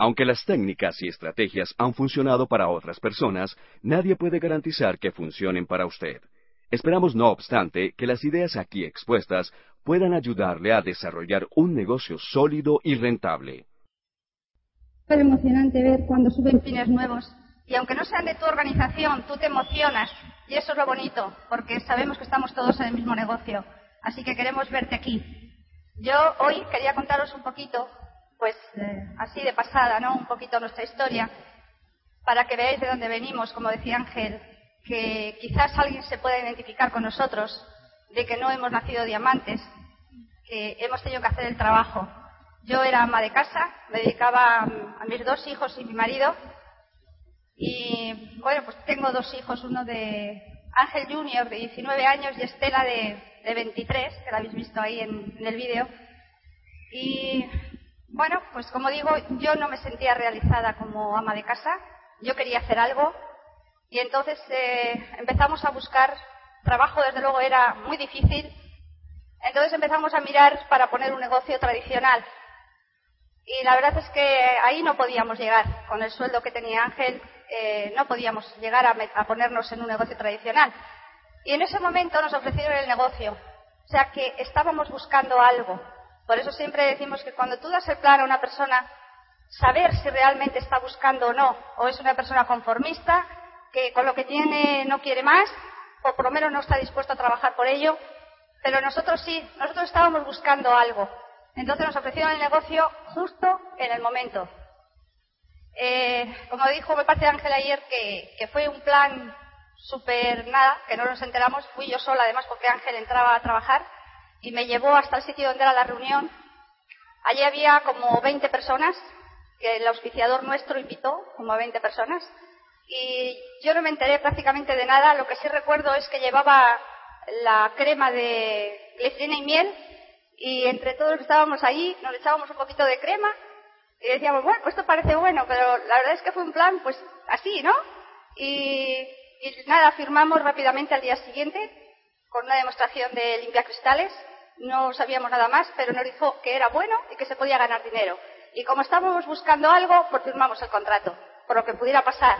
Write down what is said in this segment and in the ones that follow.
Aunque las técnicas y estrategias han funcionado para otras personas, nadie puede garantizar que funcionen para usted. Esperamos, no obstante, que las ideas aquí expuestas puedan ayudarle a desarrollar un negocio sólido y rentable. Es emocionante ver cuando suben pines nuevos y aunque no sean de tu organización, tú te emocionas y eso es lo bonito, porque sabemos que estamos todos en el mismo negocio. Así que queremos verte aquí. Yo hoy quería contaros un poquito pues así de pasada, ¿no? Un poquito nuestra historia, para que veáis de dónde venimos, como decía Ángel, que quizás alguien se pueda identificar con nosotros, de que no hemos nacido diamantes, que hemos tenido que hacer el trabajo. Yo era ama de casa, me dedicaba a mis dos hijos y mi marido, y bueno, pues tengo dos hijos, uno de Ángel Junior de 19 años y Estela de, 23, que la habéis visto ahí en, en el vídeo. Y bueno, pues como digo, yo no me sentía realizada como ama de casa, yo quería hacer algo. Y entonces eh, empezamos a buscar trabajo, desde luego era muy difícil, entonces empezamos a mirar para poner un negocio tradicional. Y la verdad es que ahí no podíamos llegar, con el sueldo que tenía Ángel, eh, no podíamos llegar a, a ponernos en un negocio tradicional. Y en ese momento nos ofrecieron el negocio, o sea que estábamos buscando algo. Por eso siempre decimos que cuando tú das el plan a una persona, saber si realmente está buscando o no, o es una persona conformista, que con lo que tiene no quiere más, o por lo menos no está dispuesto a trabajar por ello, pero nosotros sí, nosotros estábamos buscando algo. Entonces nos ofrecieron el negocio justo en el momento. Eh, como dijo, me parece Ángel ayer que, que fue un plan súper nada, que no nos enteramos, fui yo sola además porque Ángel entraba a trabajar y me llevó hasta el sitio donde era la reunión. Allí había como 20 personas, que el auspiciador nuestro invitó, como a 20 personas, y yo no me enteré prácticamente de nada. Lo que sí recuerdo es que llevaba la crema de glicerina y miel, y entre todos los que estábamos allí nos echábamos un poquito de crema y decíamos, bueno, pues esto parece bueno, pero la verdad es que fue un plan, pues así, ¿no? Y, y nada, firmamos rápidamente al día siguiente con una demostración de limpia cristales no sabíamos nada más, pero nos dijo que era bueno y que se podía ganar dinero. Y como estábamos buscando algo, pues firmamos el contrato, por lo que pudiera pasar.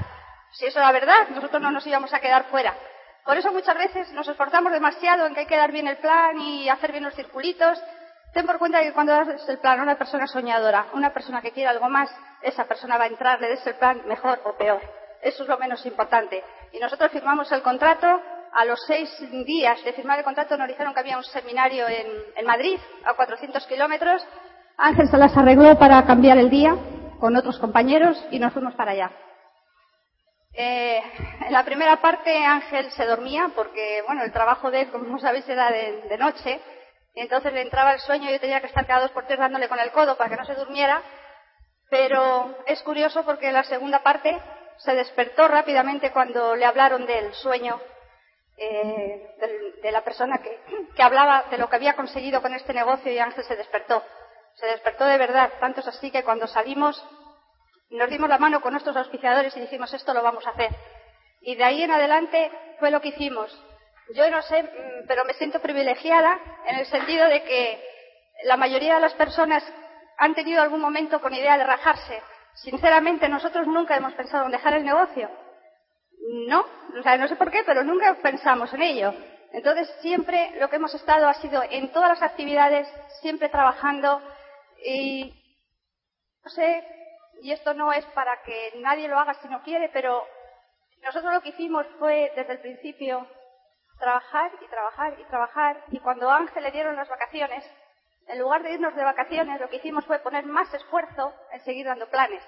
Si eso era verdad, nosotros no nos íbamos a quedar fuera. Por eso muchas veces nos esforzamos demasiado en que hay que dar bien el plan y hacer bien los circulitos. Ten por cuenta que cuando das el plan a una persona soñadora, una persona que quiere algo más, esa persona va a entrar, le des el plan mejor o peor. Eso es lo menos importante. Y nosotros firmamos el contrato a los seis días de firmar el contrato nos dijeron que había un seminario en, Madrid, a 400 kilómetros. Ángel se las arregló para cambiar el día con otros compañeros y nos fuimos para allá. Eh, en la primera parte Ángel se dormía porque, bueno, el trabajo de él, como sabéis, era de, noche. Y entonces le entraba el sueño y yo tenía que estar cada dos por tres dándole con el codo para que no se durmiera. Pero es curioso porque en la segunda parte se despertó rápidamente cuando le hablaron del sueño eh, de, la persona que, que, hablaba de lo que había conseguido con este negocio y Ángel se despertó. Se despertó de verdad. Tanto es así que cuando salimos nos dimos la mano con nuestros auspiciadores y dijimos esto lo vamos a hacer. Y de ahí en adelante fue lo que hicimos. Yo no sé, mm, pero me siento privilegiada en el sentido de que la mayoría de las personas han tenido algún momento con idea de rajarse. Sinceramente, nosotros nunca hemos pensado en dejar el negocio. No, no sé por qué, pero nunca pensamos en ello. Entonces, siempre lo que hemos estado ha sido en todas las actividades, siempre trabajando y no sé, y esto no es para que nadie lo haga si no quiere, pero nosotros lo que hicimos fue desde el principio trabajar y trabajar y trabajar y cuando a Ángel le dieron las vacaciones, en lugar de irnos de vacaciones, lo que hicimos fue poner más esfuerzo en seguir dando planes.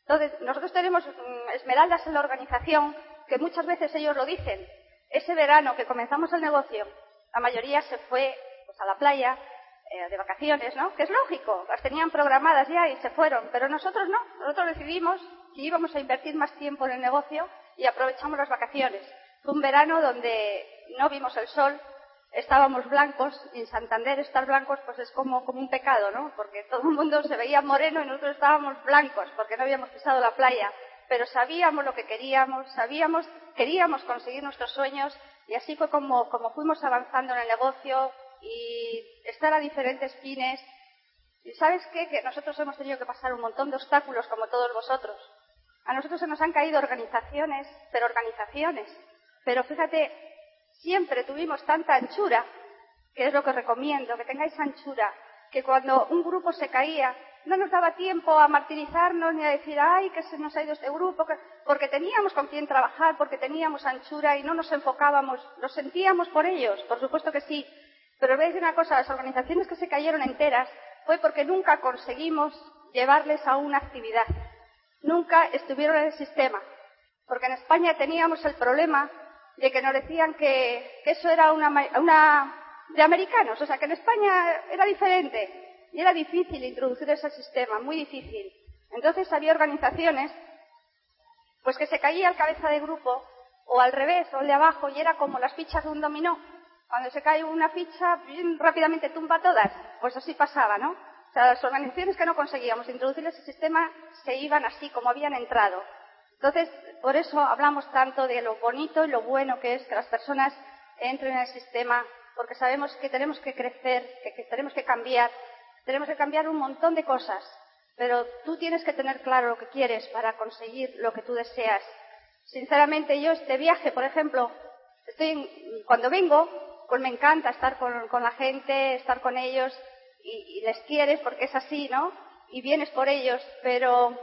Entonces, nosotros tenemos mm, esmeraldas en la organización que muchas veces ellos lo dicen. Ese verano que comenzamos el negocio, la mayoría se fue pues, a la playa eh, de vacaciones, ¿no? Que es lógico, las tenían programadas ya y se fueron, pero nosotros no. Nosotros decidimos que íbamos a invertir más tiempo en el negocio y aprovechamos las vacaciones. Fue un verano donde no vimos el sol, estábamos blancos, y en Santander estar blancos pues es como, como un pecado, ¿no? Porque todo el mundo se veía moreno y nosotros estábamos blancos porque no habíamos pisado la playa pero sabíamos lo que queríamos, sabíamos, queríamos conseguir nuestros sueños y así fue como, fuimos avanzando en el negocio y estar a diferentes fines. Y sabes qué? Que nosotros hemos tenido que pasar un montón de obstáculos como todos vosotros. A nosotros se nos han caído organizaciones, pero organizaciones. Pero fíjate, siempre tuvimos tanta anchura, que es lo que recomiendo, que tengáis anchura, que cuando un grupo se caía, no nos daba tiempo a martirizarnos ni a decir, ay, que se nos ha ido este grupo, porque teníamos con quién trabajar, porque teníamos anchura y no nos enfocábamos, lo sentíamos por ellos, por supuesto que sí. Pero veis una cosa, las organizaciones que se cayeron enteras fue porque nunca conseguimos llevarles a una actividad. Nunca estuvieron en el sistema. Porque en España teníamos el problema de que nos decían que, eso era una, una de americanos, o sea que en España era diferente y era difícil introducir ese sistema, muy difícil. Entonces había organizaciones pues que se caía el cabeza de grupo o al revés o el de abajo y era como las fichas de un dominó. Cuando se cae una ficha, rápidamente tumba todas. Pues así pasaba, ¿no? O sea, las organizaciones que no conseguíamos introducir ese sistema se iban así como habían entrado. Entonces, por eso hablamos tanto de lo bonito y lo bueno que es que las personas entren en el sistema, porque sabemos que tenemos que crecer, que, tenemos que cambiar, tenemos que cambiar un montón de cosas, pero tú tienes que tener claro lo que quieres para conseguir lo que tú deseas. Sinceramente, yo este viaje, por ejemplo, estoy, cuando vengo, pues me encanta estar con, la gente, estar con ellos y, les quieres porque es así, ¿no? Y vienes por ellos, pero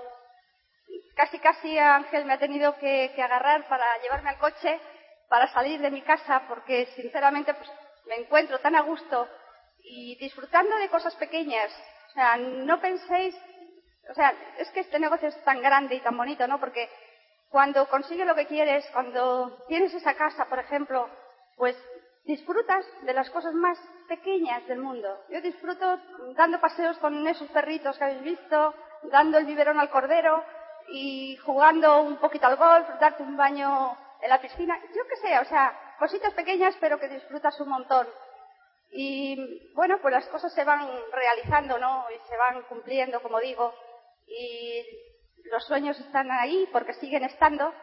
casi casi Ángel me ha tenido que, que, agarrar para llevarme al coche para salir de mi casa porque sinceramente pues me encuentro tan a gusto y disfrutando de cosas pequeñas. O sea, no penséis, o sea, es que este negocio es tan grande y tan bonito, ¿no? Porque cuando consigues lo que quieres, cuando tienes esa casa, por ejemplo, pues disfrutas de las cosas más pequeñas del mundo. Yo disfruto dando paseos con esos perritos que habéis visto, dando el biberón al cordero y jugando un poquito al golf, darte un baño en la piscina, yo qué sé, o sea, cositas pequeñas pero que disfrutas un montón. Y bueno, pues las cosas se van realizando, ¿no? Y se van cumpliendo, como digo, y los sueños están ahí porque siguen estando,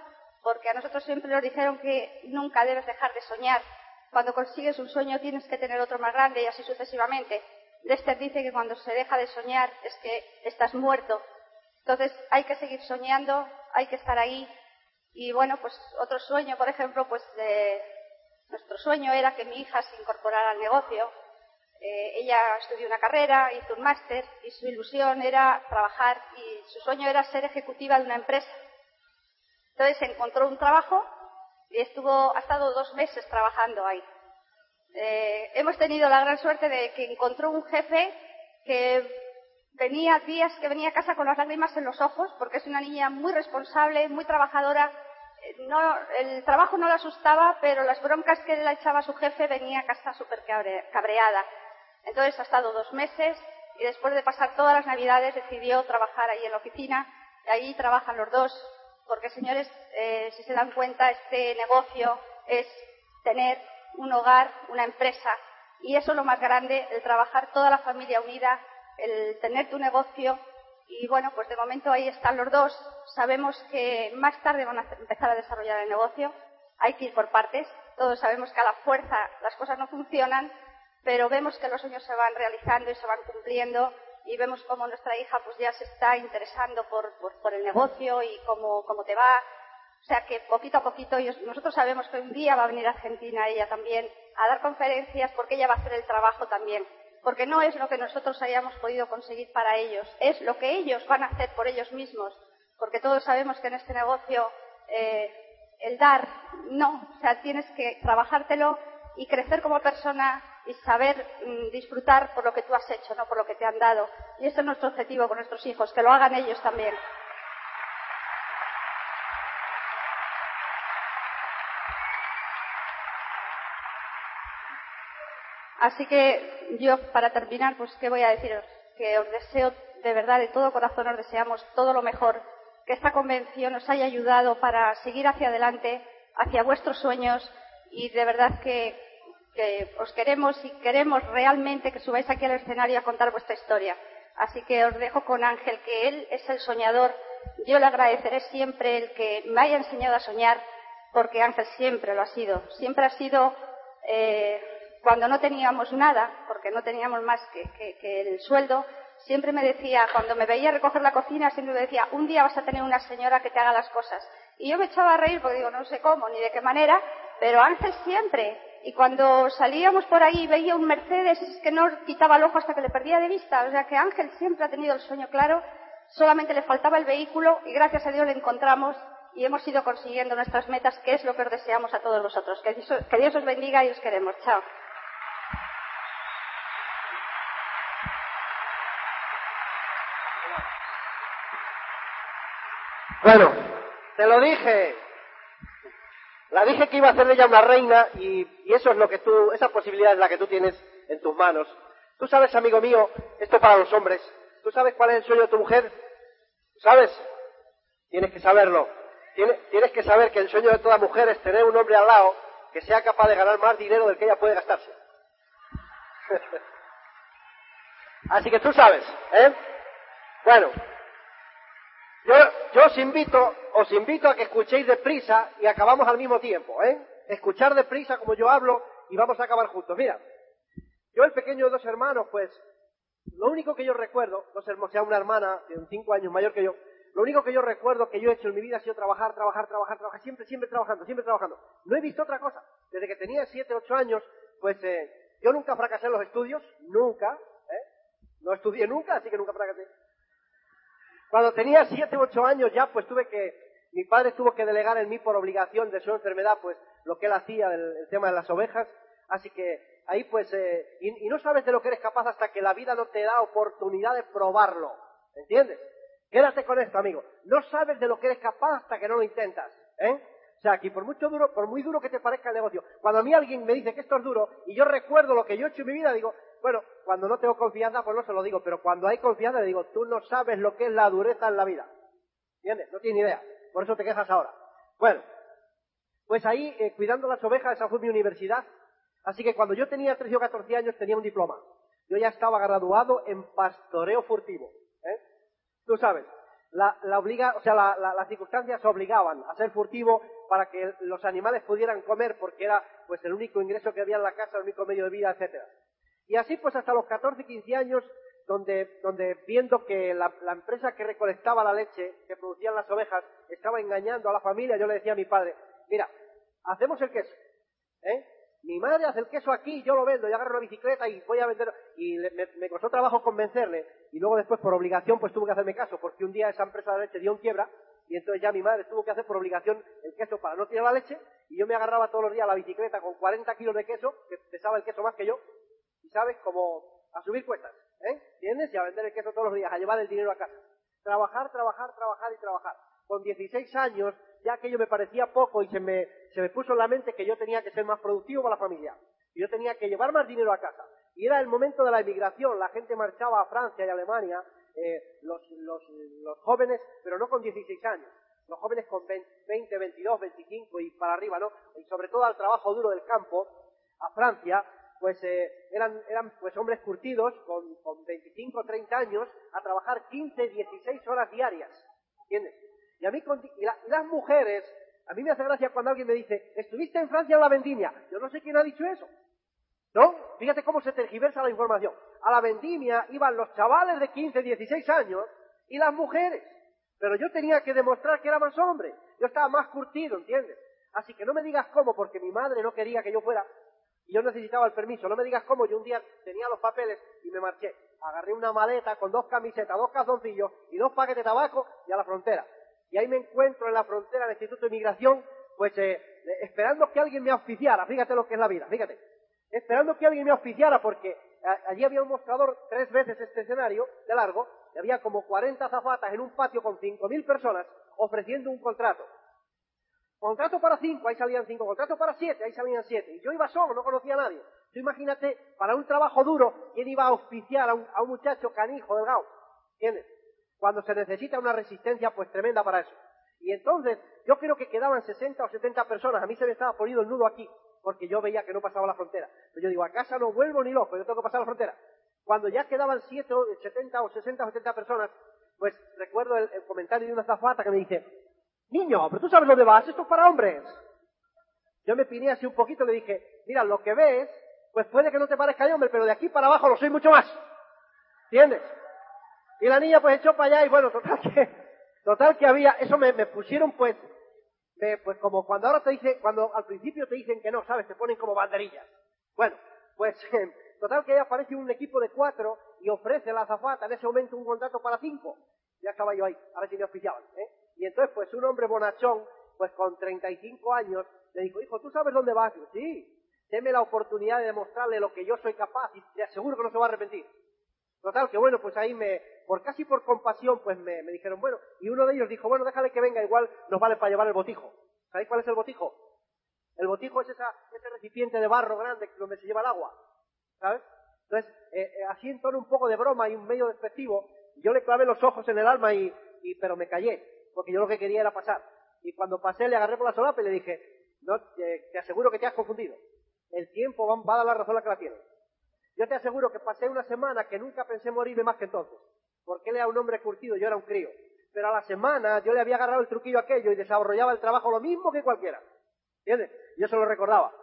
porque a nosotros siempre nos dijeron que nunca debes dejar de soñar. Cuando consigues un sueño tienes que tener otro más grande y así sucesivamente. Lester dice que cuando se deja de soñar es que estás muerto. Entonces hay que seguir soñando, hay que estar ahí y bueno, pues otro sueño, por ejemplo, pues de, nuestro sueño era que mi hija se incorporara al negocio. Eh, ella estudió una carrera, hizo un máster y su ilusión era trabajar y su sueño era ser ejecutiva de una empresa. Entonces encontró un trabajo y estuvo, ha estado dos meses trabajando ahí. Eh, hemos tenido la gran suerte de que encontró un jefe que venía días que venía a casa con las lágrimas en los ojos porque es una niña muy responsable, muy trabajadora no, el trabajo no la asustaba, pero las broncas que le echaba su jefe venía a casa súper cabreada. Entonces ha estado dos meses y después de pasar todas las navidades decidió trabajar ahí en la oficina. Y ahí trabajan los dos, porque señores, eh, si se dan cuenta, este negocio es tener un hogar, una empresa. Y eso es lo más grande, el trabajar toda la familia unida, el tener tu negocio y bueno, pues de momento ahí están los dos. Sabemos que más tarde van a empezar a desarrollar el negocio. Hay que ir por partes. Todos sabemos que a la fuerza las cosas no funcionan, pero vemos que los sueños se van realizando y se van cumpliendo y vemos cómo nuestra hija pues ya se está interesando por, por, el negocio y cómo, cómo te va. O sea que poquito a poquito, nosotros sabemos que un día va a venir a Argentina ella también a dar conferencias porque ella va a hacer el trabajo también porque no es lo que nosotros hayamos podido conseguir para ellos, es lo que ellos van a hacer por ellos mismos, porque todos sabemos que en este negocio eh, el dar, no, o sea, tienes que trabajártelo y crecer como persona y saber mm, disfrutar por lo que tú has hecho, no por lo que te han dado. Y ese es nuestro objetivo con nuestros hijos, que lo hagan ellos también. Así que yo, para terminar, pues, ¿qué voy a deciros? Que os deseo, de verdad, de todo corazón, os deseamos todo lo mejor, que esta convención os haya ayudado para seguir hacia adelante, hacia vuestros sueños, y de verdad que, os queremos y queremos realmente que subáis aquí al escenario a contar vuestra historia. Así que os dejo con Ángel, que él es el soñador. Yo le agradeceré siempre el que me haya enseñado a soñar, porque Ángel siempre lo ha sido. Siempre ha sido eh, cuando no teníamos nada, porque no teníamos más que, el sueldo, siempre me decía, cuando me veía recoger la cocina, siempre me decía, un día vas a tener una señora que te haga las cosas. Y yo me echaba a reír porque digo, no sé cómo ni de qué manera, pero Ángel siempre. Y cuando salíamos por ahí y veía un Mercedes, es que no quitaba el ojo hasta que le perdía de vista. O sea que Ángel siempre ha tenido el sueño claro, solamente le faltaba el vehículo y gracias a Dios le encontramos y hemos ido consiguiendo nuestras metas, que es lo que os deseamos a todos vosotros. Que que Dios os bendiga y os queremos. Chao. Bueno, te lo dije. La dije que iba a hacer de ella una reina y, eso es lo que tú, esa posibilidad es la que tú tienes en tus manos. Tú sabes, amigo mío, esto para los hombres, ¿tú sabes cuál es el sueño de tu mujer? ¿Sabes? Tienes que saberlo. Tienes, tienes que saber que el sueño de toda mujer es tener un hombre al lado que sea capaz de ganar más dinero del que ella puede gastarse. Así que tú sabes, ¿eh? Bueno, yo, yo os invito, os invito a que escuchéis deprisa y acabamos al mismo tiempo, ¿eh? Escuchar deprisa como yo hablo y vamos a acabar juntos. Mira, yo el pequeño de dos hermanos, pues, lo único que yo recuerdo, dos hermanos, sea una hermana de cinco años mayor que yo, lo único que yo recuerdo que yo he hecho en mi vida ha sido trabajar, trabajar, trabajar, trabajar, siempre, siempre trabajando, siempre trabajando. No he visto otra cosa. Desde que tenía siete, ocho años, pues eh, yo nunca fracasé en los estudios, nunca, ¿eh? No estudié nunca, así que nunca fracasé. Cuando tenía siete u ocho años ya, pues tuve que, mi padre tuvo que delegar en mí por obligación de su enfermedad, pues lo que él hacía, el, tema de las ovejas. Así que ahí pues, eh, y, y, no sabes de lo que eres capaz hasta que la vida no te da oportunidad de probarlo. ¿Entiendes? Quédate con esto, amigo. No sabes de lo que eres capaz hasta que no lo intentas. ¿Eh? O sea, que por mucho duro, por muy duro que te parezca el negocio, cuando a mí alguien me dice que esto es duro y yo recuerdo lo que yo he hecho en mi vida, digo, bueno, cuando no tengo confianza, pues no se lo digo, pero cuando hay confianza, le digo, tú no sabes lo que es la dureza en la vida. ¿Entiendes? No tienes ni idea. Por eso te quejas ahora. Bueno, pues ahí, eh, cuidando las ovejas, esa fue mi universidad. Así que cuando yo tenía 13 o 14 años, tenía un diploma. Yo ya estaba graduado en pastoreo furtivo. ¿eh? Tú sabes, la, la obliga, o sea, la, la, las circunstancias obligaban a ser furtivo para que los animales pudieran comer, porque era pues el único ingreso que había en la casa, el único medio de vida, etcétera. Y así pues hasta los 14, 15 años, donde, donde viendo que la, empresa que recolectaba la leche, que producían las ovejas, estaba engañando a la familia, yo le decía a mi padre, mira, hacemos el queso, ¿eh? Mi madre hace el queso aquí, yo lo vendo, yo agarro la bicicleta y voy a vender. Y le, me, costó trabajo convencerle. Y luego después, por obligación, pues tuvo que hacerme caso, porque un día esa empresa de leche dio en quiebra. Y entonces ya mi madre tuvo que hacer por obligación el queso para no tirar la leche. Y yo me agarraba todos los días a la bicicleta con 40 kilos de queso, que pesaba el queso más que yo. Y sabes, como a subir cuestas, ¿eh? ¿Entiendes? Y a vender el queso todos los días, a llevar el dinero a casa. Trabajar, trabajar, trabajar y trabajar. Con 16 años ya aquello me parecía poco y se me, se me puso en la mente que yo tenía que ser más productivo para la familia. Y yo tenía que llevar más dinero a casa. Y era el momento de la emigración, la gente marchaba a Francia y Alemania, eh, los, los, los jóvenes, pero no con 16 años, los jóvenes con 20, 22, 25 y para arriba, ¿no? Y sobre todo al trabajo duro del campo, a Francia, pues eh, eran, eran pues hombres curtidos con, con 25 o 30 años a trabajar 15, 16 horas diarias. ¿Entiendes? Y a mí, y, la, y, las mujeres, a mí me hace gracia cuando alguien me dice, ¿estuviste en Francia en la vendimia? Yo no sé quién ha dicho eso. ¿No? Fíjate cómo se tergiversa la información. A la vendimia iban los chavales de 15, 16 años y las mujeres. Pero yo tenía que demostrar que era más hombre. Yo estaba más curtido, ¿entiendes? Así que no me digas cómo, porque mi madre no quería que yo fuera y yo necesitaba el permiso. No me digas cómo, yo un día tenía los papeles y me marché. Agarré una maleta con dos camisetas, dos calzoncillos y dos paquetes de tabaco y a la frontera y ahí me encuentro en la frontera del Instituto de Inmigración, pues eh, esperando que alguien me auspiciara, fíjate lo que es la vida, fíjate, esperando que alguien me auspiciara porque allí había un mostrador tres veces este escenario de largo, y había como 40 zapatas en un patio con 5.000 personas ofreciendo un contrato. Contrato para cinco, ahí salían cinco. Contrato para siete, ahí salían siete. Y yo iba solo, no conocía a nadie. Tú imagínate, para un trabajo duro, ¿quién iba a auspiciar a un, a un muchacho canijo, delgado? ¿Entiendes? cuando se necesita una resistencia pues tremenda para eso. Y entonces, yo creo que quedaban 60 o 70 personas, a mí se me estaba poniendo el nudo aquí, porque yo veía que no pasaba la frontera. Pero yo digo, a casa no vuelvo ni loco, yo tengo que pasar la frontera. Cuando ya quedaban 7, 70 o 60 o 70 personas, pues recuerdo el, el comentario de una zafata que me dice, niño, pero tú sabes dónde vas, esto es para hombres. Yo me piné así un poquito y le dije, mira, lo que ves, pues puede que no te parezca de hombre, pero de aquí para abajo lo soy mucho más. ¿Entiendes? Y la niña pues echó para allá y bueno, total que, total que había, eso me, me pusieron pues, me- pues como cuando ahora te dicen, cuando al principio te dicen que no, ¿sabes? Te ponen como banderillas. Bueno, pues total que ahí aparece un equipo de cuatro y ofrece a la azafata en ese momento un contrato para cinco. Ya estaba yo ahí, a ver si me oficiaban, ¿eh? Y entonces pues un hombre bonachón, pues con 35 años, le dijo, hijo, ¿tú sabes dónde vas? Digo, sí, deme la oportunidad de demostrarle lo que yo soy capaz y te aseguro que no se va a arrepentir. Total, que bueno, pues ahí me, por casi por compasión, pues me, me dijeron, bueno, y uno de ellos dijo, bueno, déjale que venga, igual nos vale para llevar el botijo. ¿Sabéis cuál es el botijo? El botijo es esa, ese recipiente de barro grande donde se lleva el agua, ¿sabes? Entonces, eh, eh, así en tono un poco de broma y un medio despectivo, yo le clavé los ojos en el alma y pero me callé, porque yo lo que quería era pasar. Y cuando pasé le agarré por la solapa y le dije, no, eh, te aseguro que te has confundido. El tiempo va, a dar la razón a la que la tiene. Yo te aseguro que pasé una semana que nunca pensé morirme más que entonces. Porque él era un hombre curtido, yo era un crío. Pero a la semana yo le había agarrado el truquillo aquello y desarrollaba el trabajo lo mismo que cualquiera. ¿Entiendes? Yo se lo recordaba.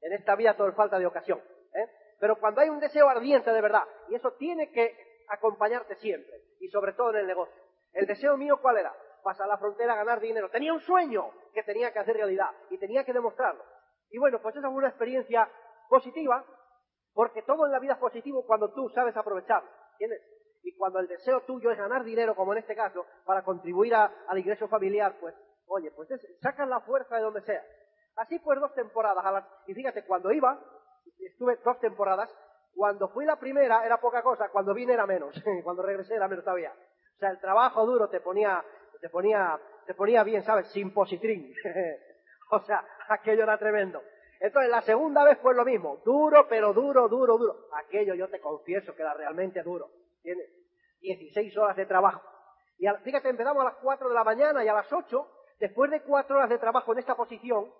En esta vida todo es falta de ocasión. ¿eh? Pero cuando hay un deseo ardiente de verdad, y eso tiene que acompañarte siempre, y sobre todo en el negocio. El deseo mío, ¿cuál era? Pasar la frontera a ganar dinero. Tenía un sueño que tenía que hacer realidad y tenía que demostrarlo. Y bueno, pues esa fue una experiencia positiva, porque todo en la vida es positivo cuando tú sabes aprovecharlo. ¿Entiendes? Y cuando el deseo tuyo es ganar dinero, como en este caso, para contribuir a- al ingreso familiar, pues, oye, pues es- sacas la fuerza de donde sea. Así pues dos temporadas. a la- y fíjate, cuando iba, estuve dos temporadas, cuando fui la primera era poca cosa, cuando vine era menos, cuando regresé era menos todavía. O sea, el trabajo duro te ponía, te ponía, te ponía bien, ¿sabes? Sin positrín. o sea, aquello era tremendo. Entonces, la segunda vez fue lo mismo. Duro, pero duro, duro, duro. Aquello yo te confieso que era realmente duro. ¿Entiendes? 16 horas de trabajo. Y al- fíjate, empezamos a las 4 de la mañana y a las 8, después de 4 horas de trabajo en esta posición,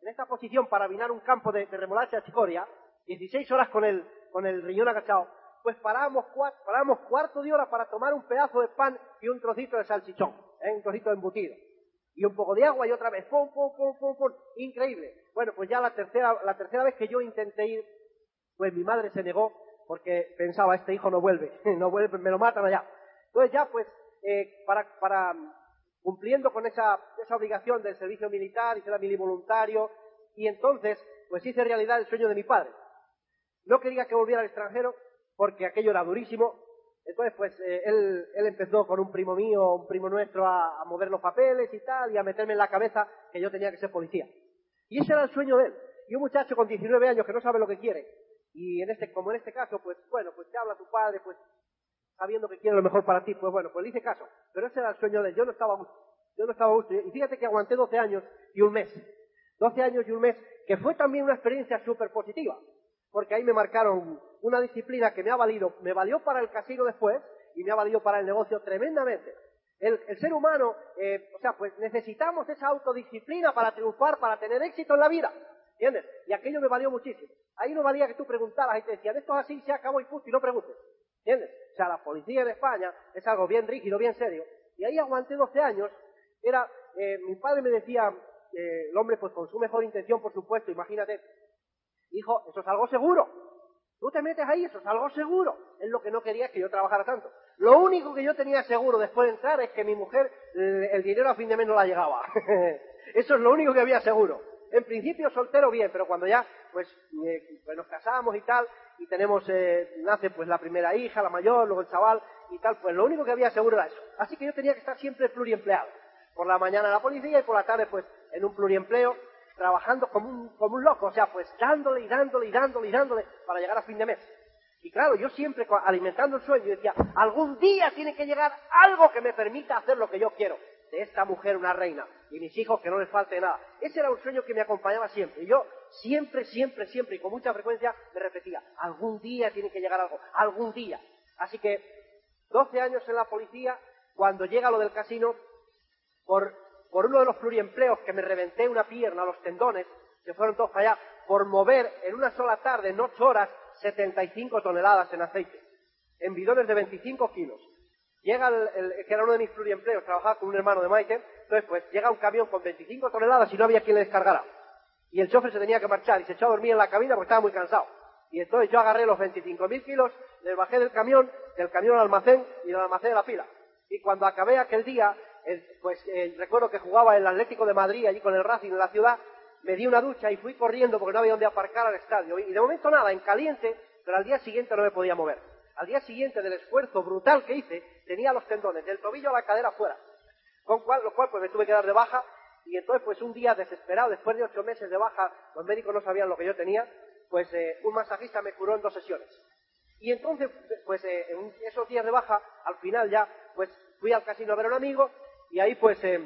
en esta posición para minar un campo de, remolacha de chicoria, 16 horas con el, con el riñón agachado, pues parábamos, cua- parábamos cuarto de hora para tomar un pedazo de pan y un trocito de salchichón, ¿eh? un trocito embutido. Y un poco de agua y otra vez, pum, pum, pum, pum, pum. Increíble. Bueno, pues ya la tercera, la tercera vez que yo intenté ir, pues mi madre se negó porque pensaba, este hijo no vuelve, no vuelve, me lo matan allá. Entonces ya pues, eh, para, para, cumpliendo con esa, esa obligación del servicio militar, hice la mili voluntario, y entonces, pues hice realidad el sueño de mi padre. No quería que volviera al extranjero, porque aquello era durísimo. Entonces, pues, eh, él, empezó con un primo mío, un primo nuestro, a, a mover los papeles y tal, y a meterme en la cabeza que yo tenía que ser policía. Y ese era el sueño de él. Y un muchacho con 19 años que no sabe lo que quiere. Y en este, como en este caso, pues, bueno, pues te habla tu padre, pues, sabiendo que quiere lo mejor para ti, pues bueno, pues le hice caso. Pero ese era el sueño de él. Yo no estaba a gusto. Yo no estaba a gusto. Y fíjate que aguanté 12 años y un mes. 12 años y un mes, que fue también una experiencia súper positiva. Porque ahí me marcaron una disciplina que me ha valido, me valió para el casino después y me ha valido para el negocio tremendamente. El, el ser humano, eh, o sea, pues necesitamos esa autodisciplina para triunfar, para tener éxito en la vida. ¿Entiendes? Y aquello me valió muchísimo. Ahí no valía que tú preguntaras y te decían, esto es así, se acabó y punto, y no preguntes. ¿Entiendes? O sea, la policía en España es algo bien rígido, bien serio. Y ahí aguanté 12 años. Era, eh, mi padre me decía, eh, el hombre, pues con su mejor intención, por supuesto, imagínate, hijo, eso es algo seguro. Tú te metes ahí, eso es algo seguro. Es lo que no quería que yo trabajara tanto. Lo único que yo tenía seguro después de entrar es que mi mujer, eh, el dinero a fin de mes no la llegaba. eso es lo único que había seguro. En principio soltero bien, pero cuando ya, pues, eh, pues nos casamos y tal, y tenemos, eh, nace pues la primera hija, la mayor, luego el chaval y tal, pues lo único que había seguro era eso. Así que yo tenía que estar siempre pluriempleado. Por la mañana la policía y por la tarde pues en un pluriempleo, trabajando como un, como un loco, o sea, pues dándole y dándole y dándole y dándole para llegar a fin de mes. Y claro, yo siempre alimentando el sueño decía, algún día tiene que llegar algo que me permita hacer lo que yo quiero. De esta mujer una reina. Y mis hijos que no les falte nada. Ese era un sueño que me acompañaba siempre. Y yo siempre, siempre, siempre y con mucha frecuencia me repetía, algún día tiene que llegar algo, algún día. Así que 12 años en la policía, cuando llega lo del casino, por, por uno de los pluriempleos que me reventé una pierna, los tendones, que fueron todos allá, por mover en una sola tarde, en ocho horas, 75 toneladas en aceite, en bidones de 25 kilos. Llega el- que era uno de mis pluriempleos, trabajaba con un hermano de Maite, entonces pues llega un camión con 25 toneladas y no había quien le descargara. Y el chofer se tenía que marchar y se echó a dormir en la cabina porque estaba muy cansado. Y entonces yo agarré los 25.000 kilos, les bajé del camión, del camión al almacén y del almacén a la pila. Y cuando acabé aquel día, pues recuerdo que jugaba el Atlético de Madrid allí con el Racing en la ciudad, me di una ducha y fui corriendo porque no había donde aparcar al estadio. Y de momento nada, en caliente, pero al día siguiente no me podía mover. Al día siguiente del esfuerzo brutal que hice, tenía los tendones del tobillo a la cadera fuera. Con cual, lo cual pues me tuve que dar de baja y entonces pues un día desesperado, después de ocho meses de baja, los médicos no sabían lo que yo tenía, pues eh, un masajista me curó en dos sesiones. Y entonces, pues eh, en esos días de baja, al final ya, pues fui al casino a ver a un amigo y ahí pues, eh,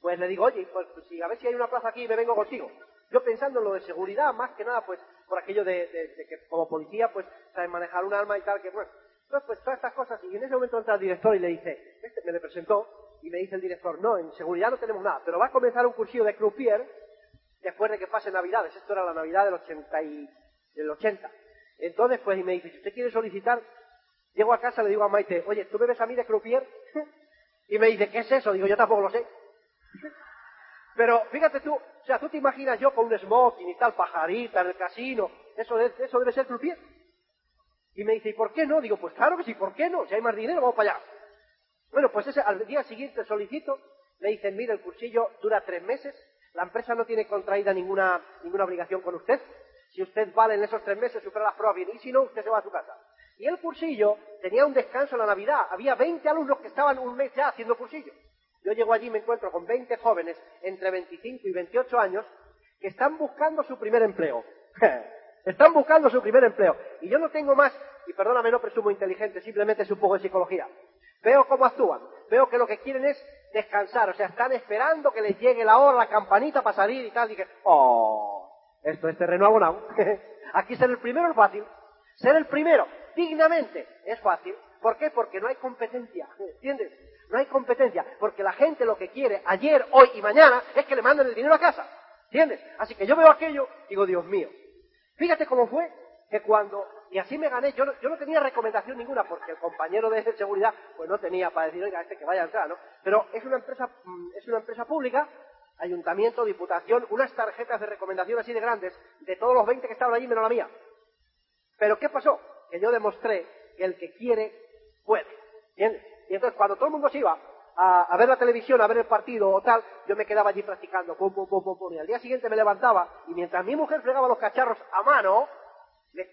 pues le digo, oye, pues, si a ver si hay una plaza aquí me vengo contigo. Yo pensando en lo de seguridad, más que nada, pues por aquello de, que como policía, pues saben manejar un arma y tal, que bueno. Entonces, pues todas estas cosas, y en ese momento entra el director y le dice, este me le presentó, y me dice el director, no, en seguridad no tenemos nada, pero va a comenzar un cursillo de croupier después de que pase Navidades. Esto era la Navidad del 80 y, del 80. Entonces, pues, y me dice, si usted quiere solicitar, llego a casa, le digo a Maite, oye, ¿tú me ves a mí de croupier? Y me dice, ¿qué es eso? Digo, yo tampoco lo sé. Pero fíjate tú, o sea, tú te imaginas yo con un smoking y tal, pajarita en el casino, eso, eso debe ser croupier. Y me dice, ¿y por qué no? Digo, pues claro que sí, ¿por qué no? Si hay más dinero, vamos para allá. Bueno, pues ese, al día siguiente solicito, me dicen, mire, el cursillo dura tres meses, la empresa no tiene contraída ninguna, ninguna obligación con usted, si usted vale en esos tres meses, supera las pruebas bien, y si no, usted se va a su casa. Y el cursillo tenía un descanso en la Navidad. Había 20 alumnos que estaban un mes ya haciendo cursillo. Yo llego allí y me encuentro con 20 jóvenes entre 25 y 28 años que están buscando su primer empleo. están buscando su primer empleo. Y yo no tengo más, y perdóname, no presumo inteligente, simplemente es un poco de psicología. Veo cómo actúan. Veo que lo que quieren es descansar. O sea, están esperando que les llegue la hora, la campanita para salir y tal. Y que, oh, esto es terreno abonado. Aquí ser el primero es fácil. Ser el primero, dignamente, es fácil. ¿Por qué? Porque no hay competencia. ¿Entiendes? No hay competencia. Porque la gente lo que quiere ayer, hoy y mañana es que le manden el dinero a casa. ¿Entiendes? Así que yo veo aquello y digo, Dios mío. Fíjate cómo fue que cuando, y así me gané, yo no, yo no tenía recomendación ninguna porque el compañero de seguridad pues no tenía para decir, oiga, este que vaya a entrar, ¿no? Pero es una empresa, mm, es una empresa pública, ayuntamiento, diputación, unas tarjetas de recomendación así de grandes, de todos los 20 que estaban allí menos la mía. Pero ¿qué pasó? Que yo demostré que el que quiere, puede. ¿Entiendes? Y entonces cuando todo el mundo se iba a, ver la televisión, a ver el partido o tal, yo me quedaba allí practicando, pum, pum, pum, pum, y al día siguiente me levantaba y mientras mi mujer fregaba los cacharros a mano,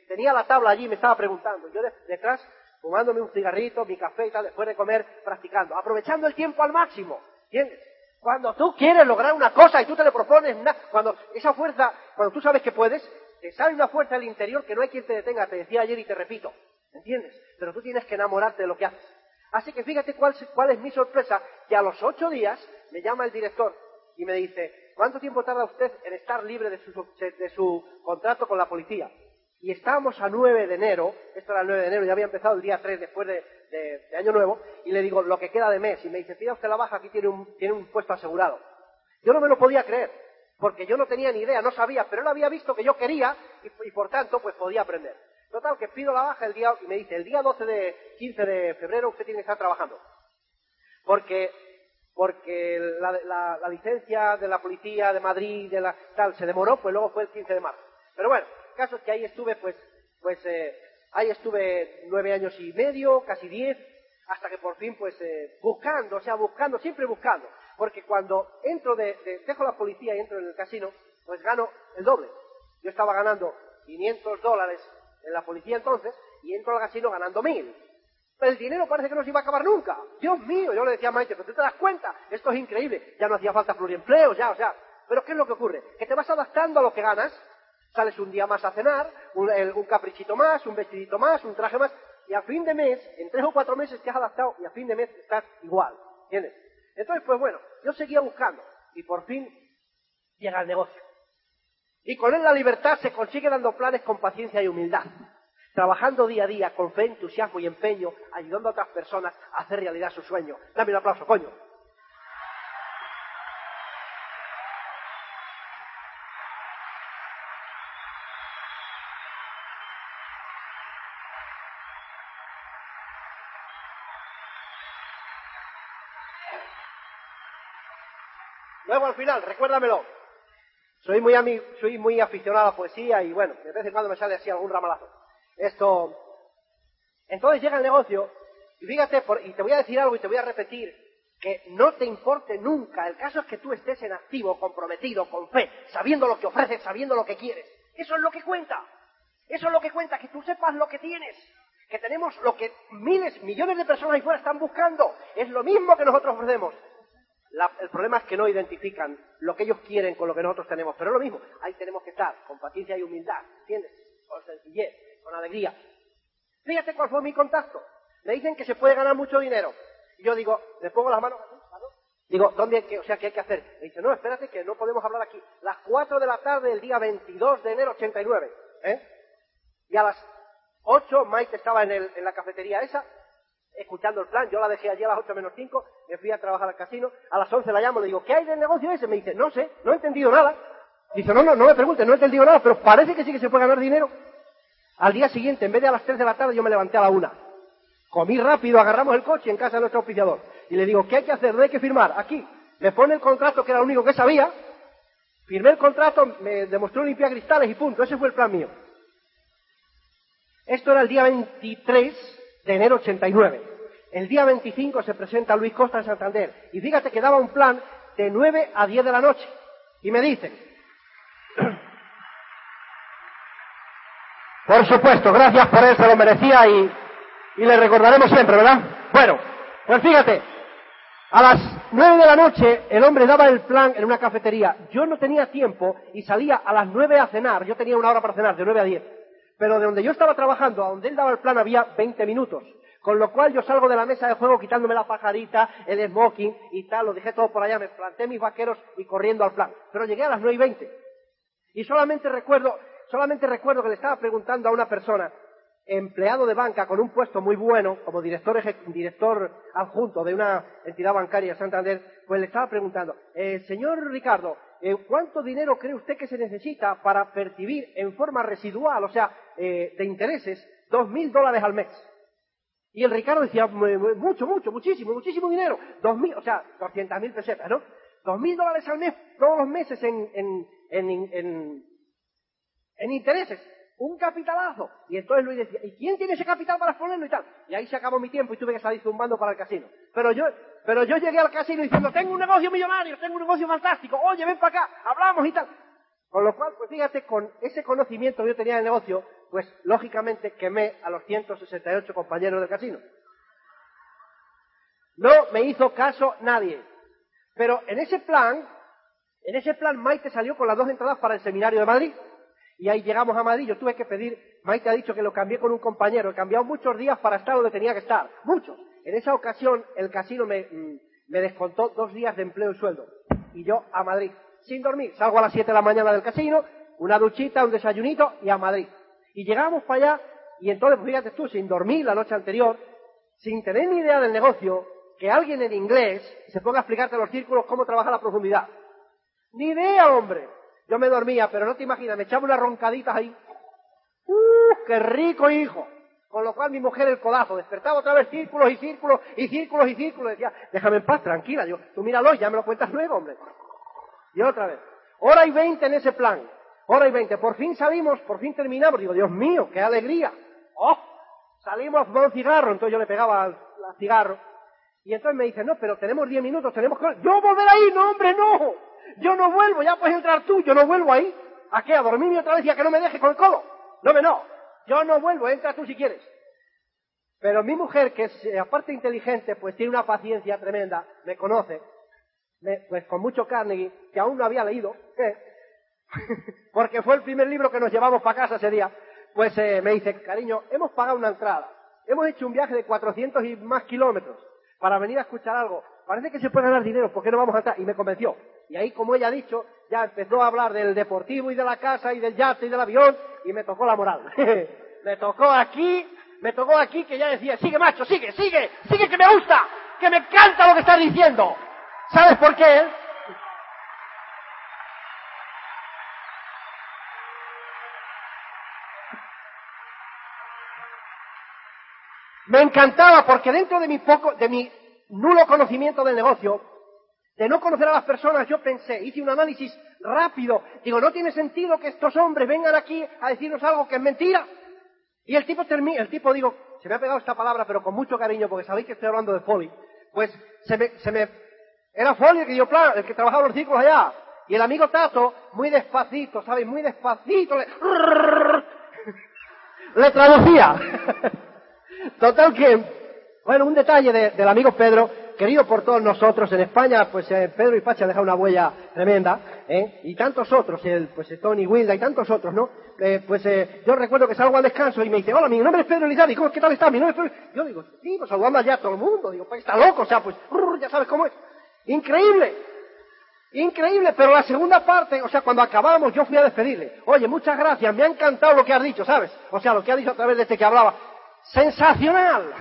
tenía la tabla allí y me estaba preguntando. Yo detrás, fumándome un cigarrito, mi café y tal, después de comer, practicando, aprovechando el tiempo al máximo. ¿Entiendes? Cuando tú quieres lograr una cosa y tú te le propones, cuando esa fuerza, cuando tú sabes que puedes, te sale una fuerza del interior que no hay quien te detenga, te decía ayer y te repito. ¿Entiendes? Pero tú tienes que enamorarte de lo que haces. Así que fíjate cuál, es mi sorpresa, que a los ocho días me llama el director y me dice, ¿cuánto tiempo tarda usted en estar libre de su, contrato con la policía? Y estábamos a 9 de enero, esto era el 9 de enero, ya había empezado el día 3 después de, Año Nuevo, y le digo, lo que queda de mes, y me dice, pida usted la baja, aquí tiene un, tiene un puesto asegurado. Yo no me lo podía creer, porque yo no tenía ni idea, no sabía, pero él había visto que yo quería, y por tanto, pues podía aprender. Total, que pido la baja el día, y me dice, el día 12 de, 15 de febrero usted tiene que estar trabajando. Porque, porque la, licencia de la policía de Madrid, de la, tal, se demoró, pues luego fue el 15 de marzo. Pero bueno, el caso es que ahí estuve, pues, pues, eh, ahí estuve nueve años y medio, casi diez, hasta que por fin, pues, eh, buscando, o sea, buscando, siempre buscando. Porque cuando entro de, de, dejo la policía y entro en el casino, pues gano el doble. Yo estaba ganando 500 dólares en la policía entonces y entro al casino ganando mil. Pero el dinero parece que no se iba a acabar nunca. Dios mío, yo le decía a Maite, pero te das cuenta, esto es increíble. Ya no hacía falta pluriempleo, ya, o sea. Pero ¿qué es lo que ocurre? Que te vas adaptando a lo que ganas. Sales un día más a cenar, un, un caprichito más, un vestidito más, un traje más, y a fin de mes, en tres o cuatro meses te has adaptado y a fin de mes estás igual. ¿Entiendes? Entonces, pues bueno, yo seguía buscando y por fin llega el negocio. Y con él la libertad se consigue dando planes con paciencia y humildad, trabajando día a día con fe, entusiasmo y empeño, ayudando a otras personas a hacer realidad su sueño. Dame un aplauso, coño. Al final, recuérdamelo, soy muy, soy muy aficionado a la poesía y bueno, de vez en cuando me sale así algún ramalazo. Esto, Entonces llega el negocio, y fíjate, y te voy a decir algo y te voy a repetir, que no te importe nunca. El caso es que tú estés en activo, comprometido, con fe, sabiendo lo que ofreces, sabiendo lo que quieres. Eso es lo que cuenta. Eso es lo que cuenta, que tú sepas lo que tienes. Que tenemos lo que miles, millones de personas ahí fuera están buscando. Es lo mismo que nosotros ofrecemos. El problema es que no identifican lo que ellos quieren con lo que nosotros tenemos. Pero es lo mismo. Ahí tenemos que estar, con paciencia y humildad. ¿Entiendes? Con sencillez, con alegría. Fíjate cuál fue mi contacto. Me dicen que se puede ganar mucho dinero. Y yo digo, le pongo las manos así, Digo, ¿dónde que, o sea, qué hay que hacer? Me dice, no, espérate que no podemos hablar aquí. Las 4 de la tarde del día 22 de enero 89, ¿eh? Y a las 8 Mike estaba en, el, en la cafetería esa, escuchando el plan. Yo la dejé allí a las 8 menos 5, me fui a trabajar al casino. A las 11 la llamo, le digo, ¿qué hay del negocio ese? Me dice, no sé, no he entendido nada. Dice, no, no, no me pregunte, no he entendido nada, pero parece que sí que se puede ganar dinero. Al día siguiente, en vez de a las 3 de la tarde, yo me levanté a la 1. Comí rápido, agarramos el coche en casa de nuestro oficiador. Y le digo, ¿qué hay que hacer? ¿No hay que firmar? Aquí. Me pone el contrato, que era lo único que sabía. Firmé el contrato, me demostró limpiar cristales y punto. Ese fue el plan mío. Esto era el día 23 de enero 89. El día 25 se presenta Luis Costa en Santander. Y fíjate que daba un plan de 9 a 10 de la noche. Y me dicen, por supuesto, gracias por eso, lo merecía y y le recordaremos siempre, ¿verdad? Bueno, pues fíjate, a las nueve de la noche el hombre daba el plan en una cafetería. Yo no tenía tiempo y salía a las nueve a cenar. Yo tenía una hora para cenar, de nueve a diez. Pero de donde yo estaba trabajando, a donde él daba el plan, había veinte minutos. Con lo cual yo salgo de la mesa de juego quitándome la pajarita, el smoking y tal, lo dejé todo por allá, me planté mis vaqueros y corriendo al plan. Pero llegué a las nueve y veinte. Y solamente recuerdo, solamente recuerdo que le estaba preguntando a una persona, empleado de banca con un puesto muy bueno, como director, director adjunto de una entidad bancaria de Santander, pues le estaba preguntando, eh, señor Ricardo, ¿cuánto dinero cree usted que se necesita para percibir en forma residual, o sea, eh, de intereses, dos mil dólares al mes? Y el Ricardo decía, mucho, mucho, muchísimo, muchísimo dinero, dos mil, o sea, doscientas mil pesetas, ¿no? Dos mil dólares al mes, todos los meses en, en, en, en intereses un capitalazo. Y entonces Luis decía, ¿y quién tiene ese capital para ponerlo y tal? Y ahí se acabó mi tiempo y tuve que salir zumbando para el casino. Pero yo, pero yo llegué al casino diciendo, tengo un negocio millonario, tengo un negocio fantástico, oye, ven para acá, hablamos y tal. Con lo cual, pues fíjate, con ese conocimiento que yo tenía del negocio, pues lógicamente quemé a los 168 compañeros del casino. No me hizo caso nadie. Pero en ese plan, en ese plan Maite salió con las dos entradas para el seminario de Madrid. Y ahí llegamos a Madrid, yo tuve que pedir, Maite ha dicho que lo cambié con un compañero, he cambiado muchos días para estar donde tenía que estar, muchos. En esa ocasión el casino me, mm, me descontó dos días de empleo y sueldo. Y yo a Madrid, sin dormir, salgo a las 7 de la mañana del casino, una duchita, un desayunito y a Madrid. Y llegamos para allá y entonces, pues fíjate tú, sin dormir la noche anterior, sin tener ni idea del negocio, que alguien en inglés se ponga a explicarte los círculos cómo trabaja la profundidad. Ni idea, hombre. Yo me dormía, pero no te imaginas, me echaba unas roncaditas ahí. ¡Uh, qué rico, hijo! Con lo cual mi mujer el codazo, despertaba otra vez círculos y círculos y círculos y círculos. Decía, déjame en paz, tranquila. Yo, tú míralo, ya me lo cuentas luego, hombre. Y otra vez. Hora y veinte en ese plan. Hora y veinte. Por fin salimos, por fin terminamos. Digo, Dios mío, qué alegría. ¡Oh! Salimos a fumar un cigarro. Entonces yo le pegaba al, cigarro. Y entonces me dice, no, pero tenemos diez minutos, tenemos que... ¡Yo volver ahí! ¡No, hombre, no! Yo no vuelvo, ya puedes entrar tú, yo no vuelvo ahí. ¿A qué? ¿A dormirme otra vez y a que no me deje con el codo? No me no. Yo no vuelvo, entra tú si quieres. Pero mi mujer, que es eh, aparte inteligente, pues tiene una paciencia tremenda, me conoce, pues con mucho Carnegie, que aún no había leído, ¿eh? porque fue el primer libro que nos llevamos para casa ese día, pues eh, me dice, cariño, hemos pagado una entrada, hemos hecho un viaje de 400 y más kilómetros para venir a escuchar algo, parece que se puede ganar dinero, ¿por qué no vamos a? Y me convenció. Y ahí, como ella ha dicho, ya empezó a hablar del deportivo y de la casa y del yate y del avión y me tocó la moral. me tocó aquí, me tocó aquí que ya decía, sigue macho, sigue, sigue, sigue que me gusta, que me encanta lo que estás diciendo. ¿Sabes por qué? Me encantaba porque dentro de mi poco, de mi nulo conocimiento del negocio, de no conocer a las personas, yo pensé, hice un análisis rápido, digo, no tiene sentido que estos hombres vengan aquí a decirnos algo que es mentira. Y el tipo termina, el tipo digo, se me ha pegado esta palabra, pero con mucho cariño, porque sabéis que estoy hablando de Foley, pues se me, se me, era Foley el que yo plan, el que trabajaba los ciclos allá, y el amigo Tato, muy despacito, ¿sabes? Muy despacito, le, le traducía. Total que, bueno, un detalle del amigo Pedro, querido por todos nosotros en España, pues eh, Pedro y Pacha han dejado una huella tremenda, ¿eh? y tantos otros, el, pues Tony Wilda y tantos otros, ¿no? Eh, pues eh, yo recuerdo que salgo al descanso y me dice, hola, mi nombre es Pedro Elizalde, ¿cómo, ¿qué tal está? Mi nombre es Pedro... Yo digo, sí, pues saludando allá a todo el mundo, digo, pues está loco, o sea, pues, ya sabes cómo es. Increíble, increíble, pero la segunda parte, o sea, cuando acabamos yo fui a despedirle, oye, muchas gracias, me ha encantado lo que has dicho, ¿sabes? O sea, lo que ha dicho a través de este que hablaba, sensacional.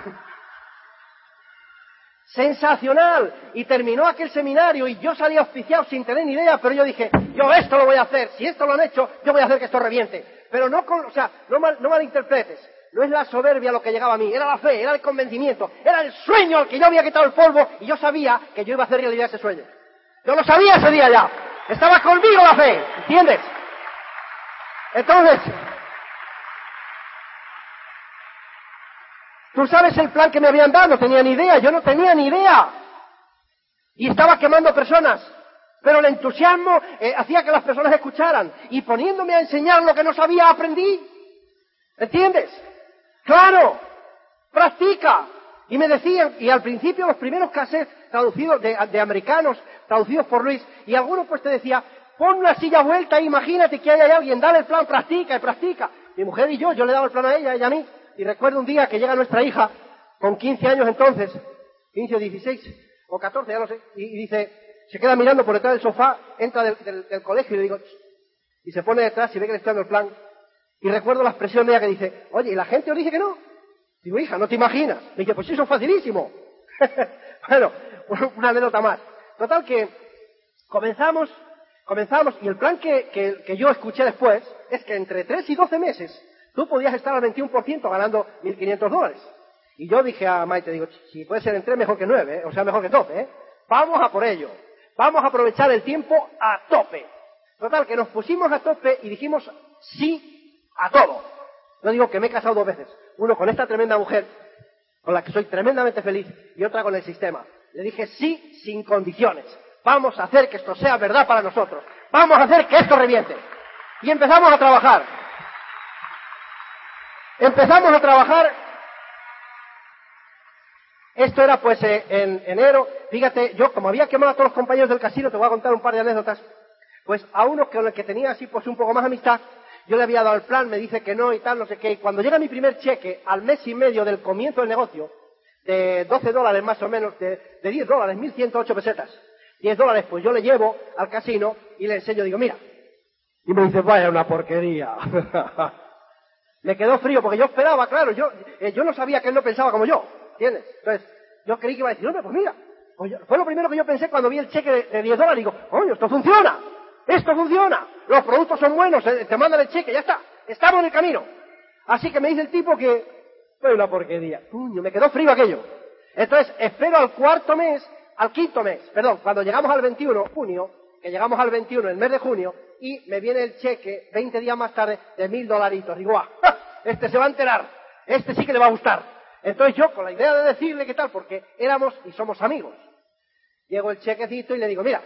Sensacional. Y terminó aquel seminario y yo salí auspiciado sin tener ni idea, pero yo dije, yo esto lo voy a hacer, si esto lo han hecho, yo voy a hacer que esto reviente. Pero no con, o sea, no, mal, no malinterpretes. No es la soberbia lo que llegaba a mí, era la fe, era el convencimiento, era el sueño al que yo había quitado el polvo y yo sabía que yo iba a hacer realidad ese sueño. Yo lo sabía ese día ya. Estaba conmigo la fe, ¿entiendes? Entonces, Tú sabes el plan que me habían dado, no tenía ni idea, yo no tenía ni idea. Y estaba quemando personas. Pero el entusiasmo eh, hacía que las personas escucharan. Y poniéndome a enseñar lo que no sabía, aprendí. ¿Entiendes? Claro, practica. Y me decían, y al principio los primeros cassettes traducidos de, de americanos, traducidos por Luis, y algunos pues te decía, pon una silla vuelta e imagínate que hay alguien, dale el plan, practica y practica. Mi mujer y yo, yo le daba el plan a ella, ella a mí. Y recuerdo un día que llega nuestra hija, con 15 años entonces, 15 o 16 o 14, ya no sé, y, dice, se queda mirando por detrás del sofá, entra del, colegio y le digo, y se pone detrás y ve que le estoy dando el plan. Y recuerdo la expresión de ella que dice, oye, ¿y la gente os dice que no? Digo, hija, no te imaginas. Le dije, pues eso es facilísimo. bueno, una anécdota más. Total que comenzamos, comenzamos, y el plan que, que, que yo escuché después es que entre 3 y 12 meses Tú podías estar al 21% ganando 1.500 dólares. Y yo dije a Maite, digo, si puede ser en 3 mejor que 9, ¿eh? o sea, mejor que 12, ¿eh? Vamos a por ello. Vamos a aprovechar el tiempo a tope. Total, que nos pusimos a tope y dijimos sí a todo. No digo que me he casado dos veces. Uno con esta tremenda mujer, con la que soy tremendamente feliz, y otra con el sistema. Le dije sí sin condiciones. Vamos a hacer que esto sea verdad para nosotros. Vamos a hacer que esto reviente. Y empezamos a trabajar. Empezamos a trabajar. Esto era pues eh, en enero. Fíjate, yo como había quemado a todos los compañeros del casino, te voy a contar un par de anécdotas. Pues a uno con el que tenía así pues un poco más amistad, yo le había dado el plan, me dice que no y tal, no sé qué. Y cuando llega mi primer cheque, al mes y medio del comienzo del negocio, de 12 dólares más o menos, de, de 10 dólares, 1.108 pesetas, 10 dólares, pues yo le llevo al casino y le enseño, digo, mira. Y me dice, vaya una porquería. Me quedó frío porque yo esperaba, claro, yo, eh, yo no sabía que él no pensaba como yo, ¿entiendes? Entonces, yo creí que iba a decir, hombre, pues mira, pues fue lo primero que yo pensé cuando vi el cheque de, 10 dólares, digo, coño, esto funciona, esto funciona, los productos son buenos, eh, te mandan el cheque, ya está, estamos en el camino. Así que me dice el tipo que, fue una porquería, coño, me quedó frío aquello. Entonces, espero al cuarto mes, al quinto mes, perdón, cuando llegamos al 21, junio, que llegamos al 21, el mes de junio, y me viene el cheque 20 días más tarde de mil dolaritos. Digo, ah, este se va a enterar, este sí que le va a gustar. Entonces yo, con la idea de decirle qué tal, porque éramos y somos amigos, llego el chequecito y le digo, mira,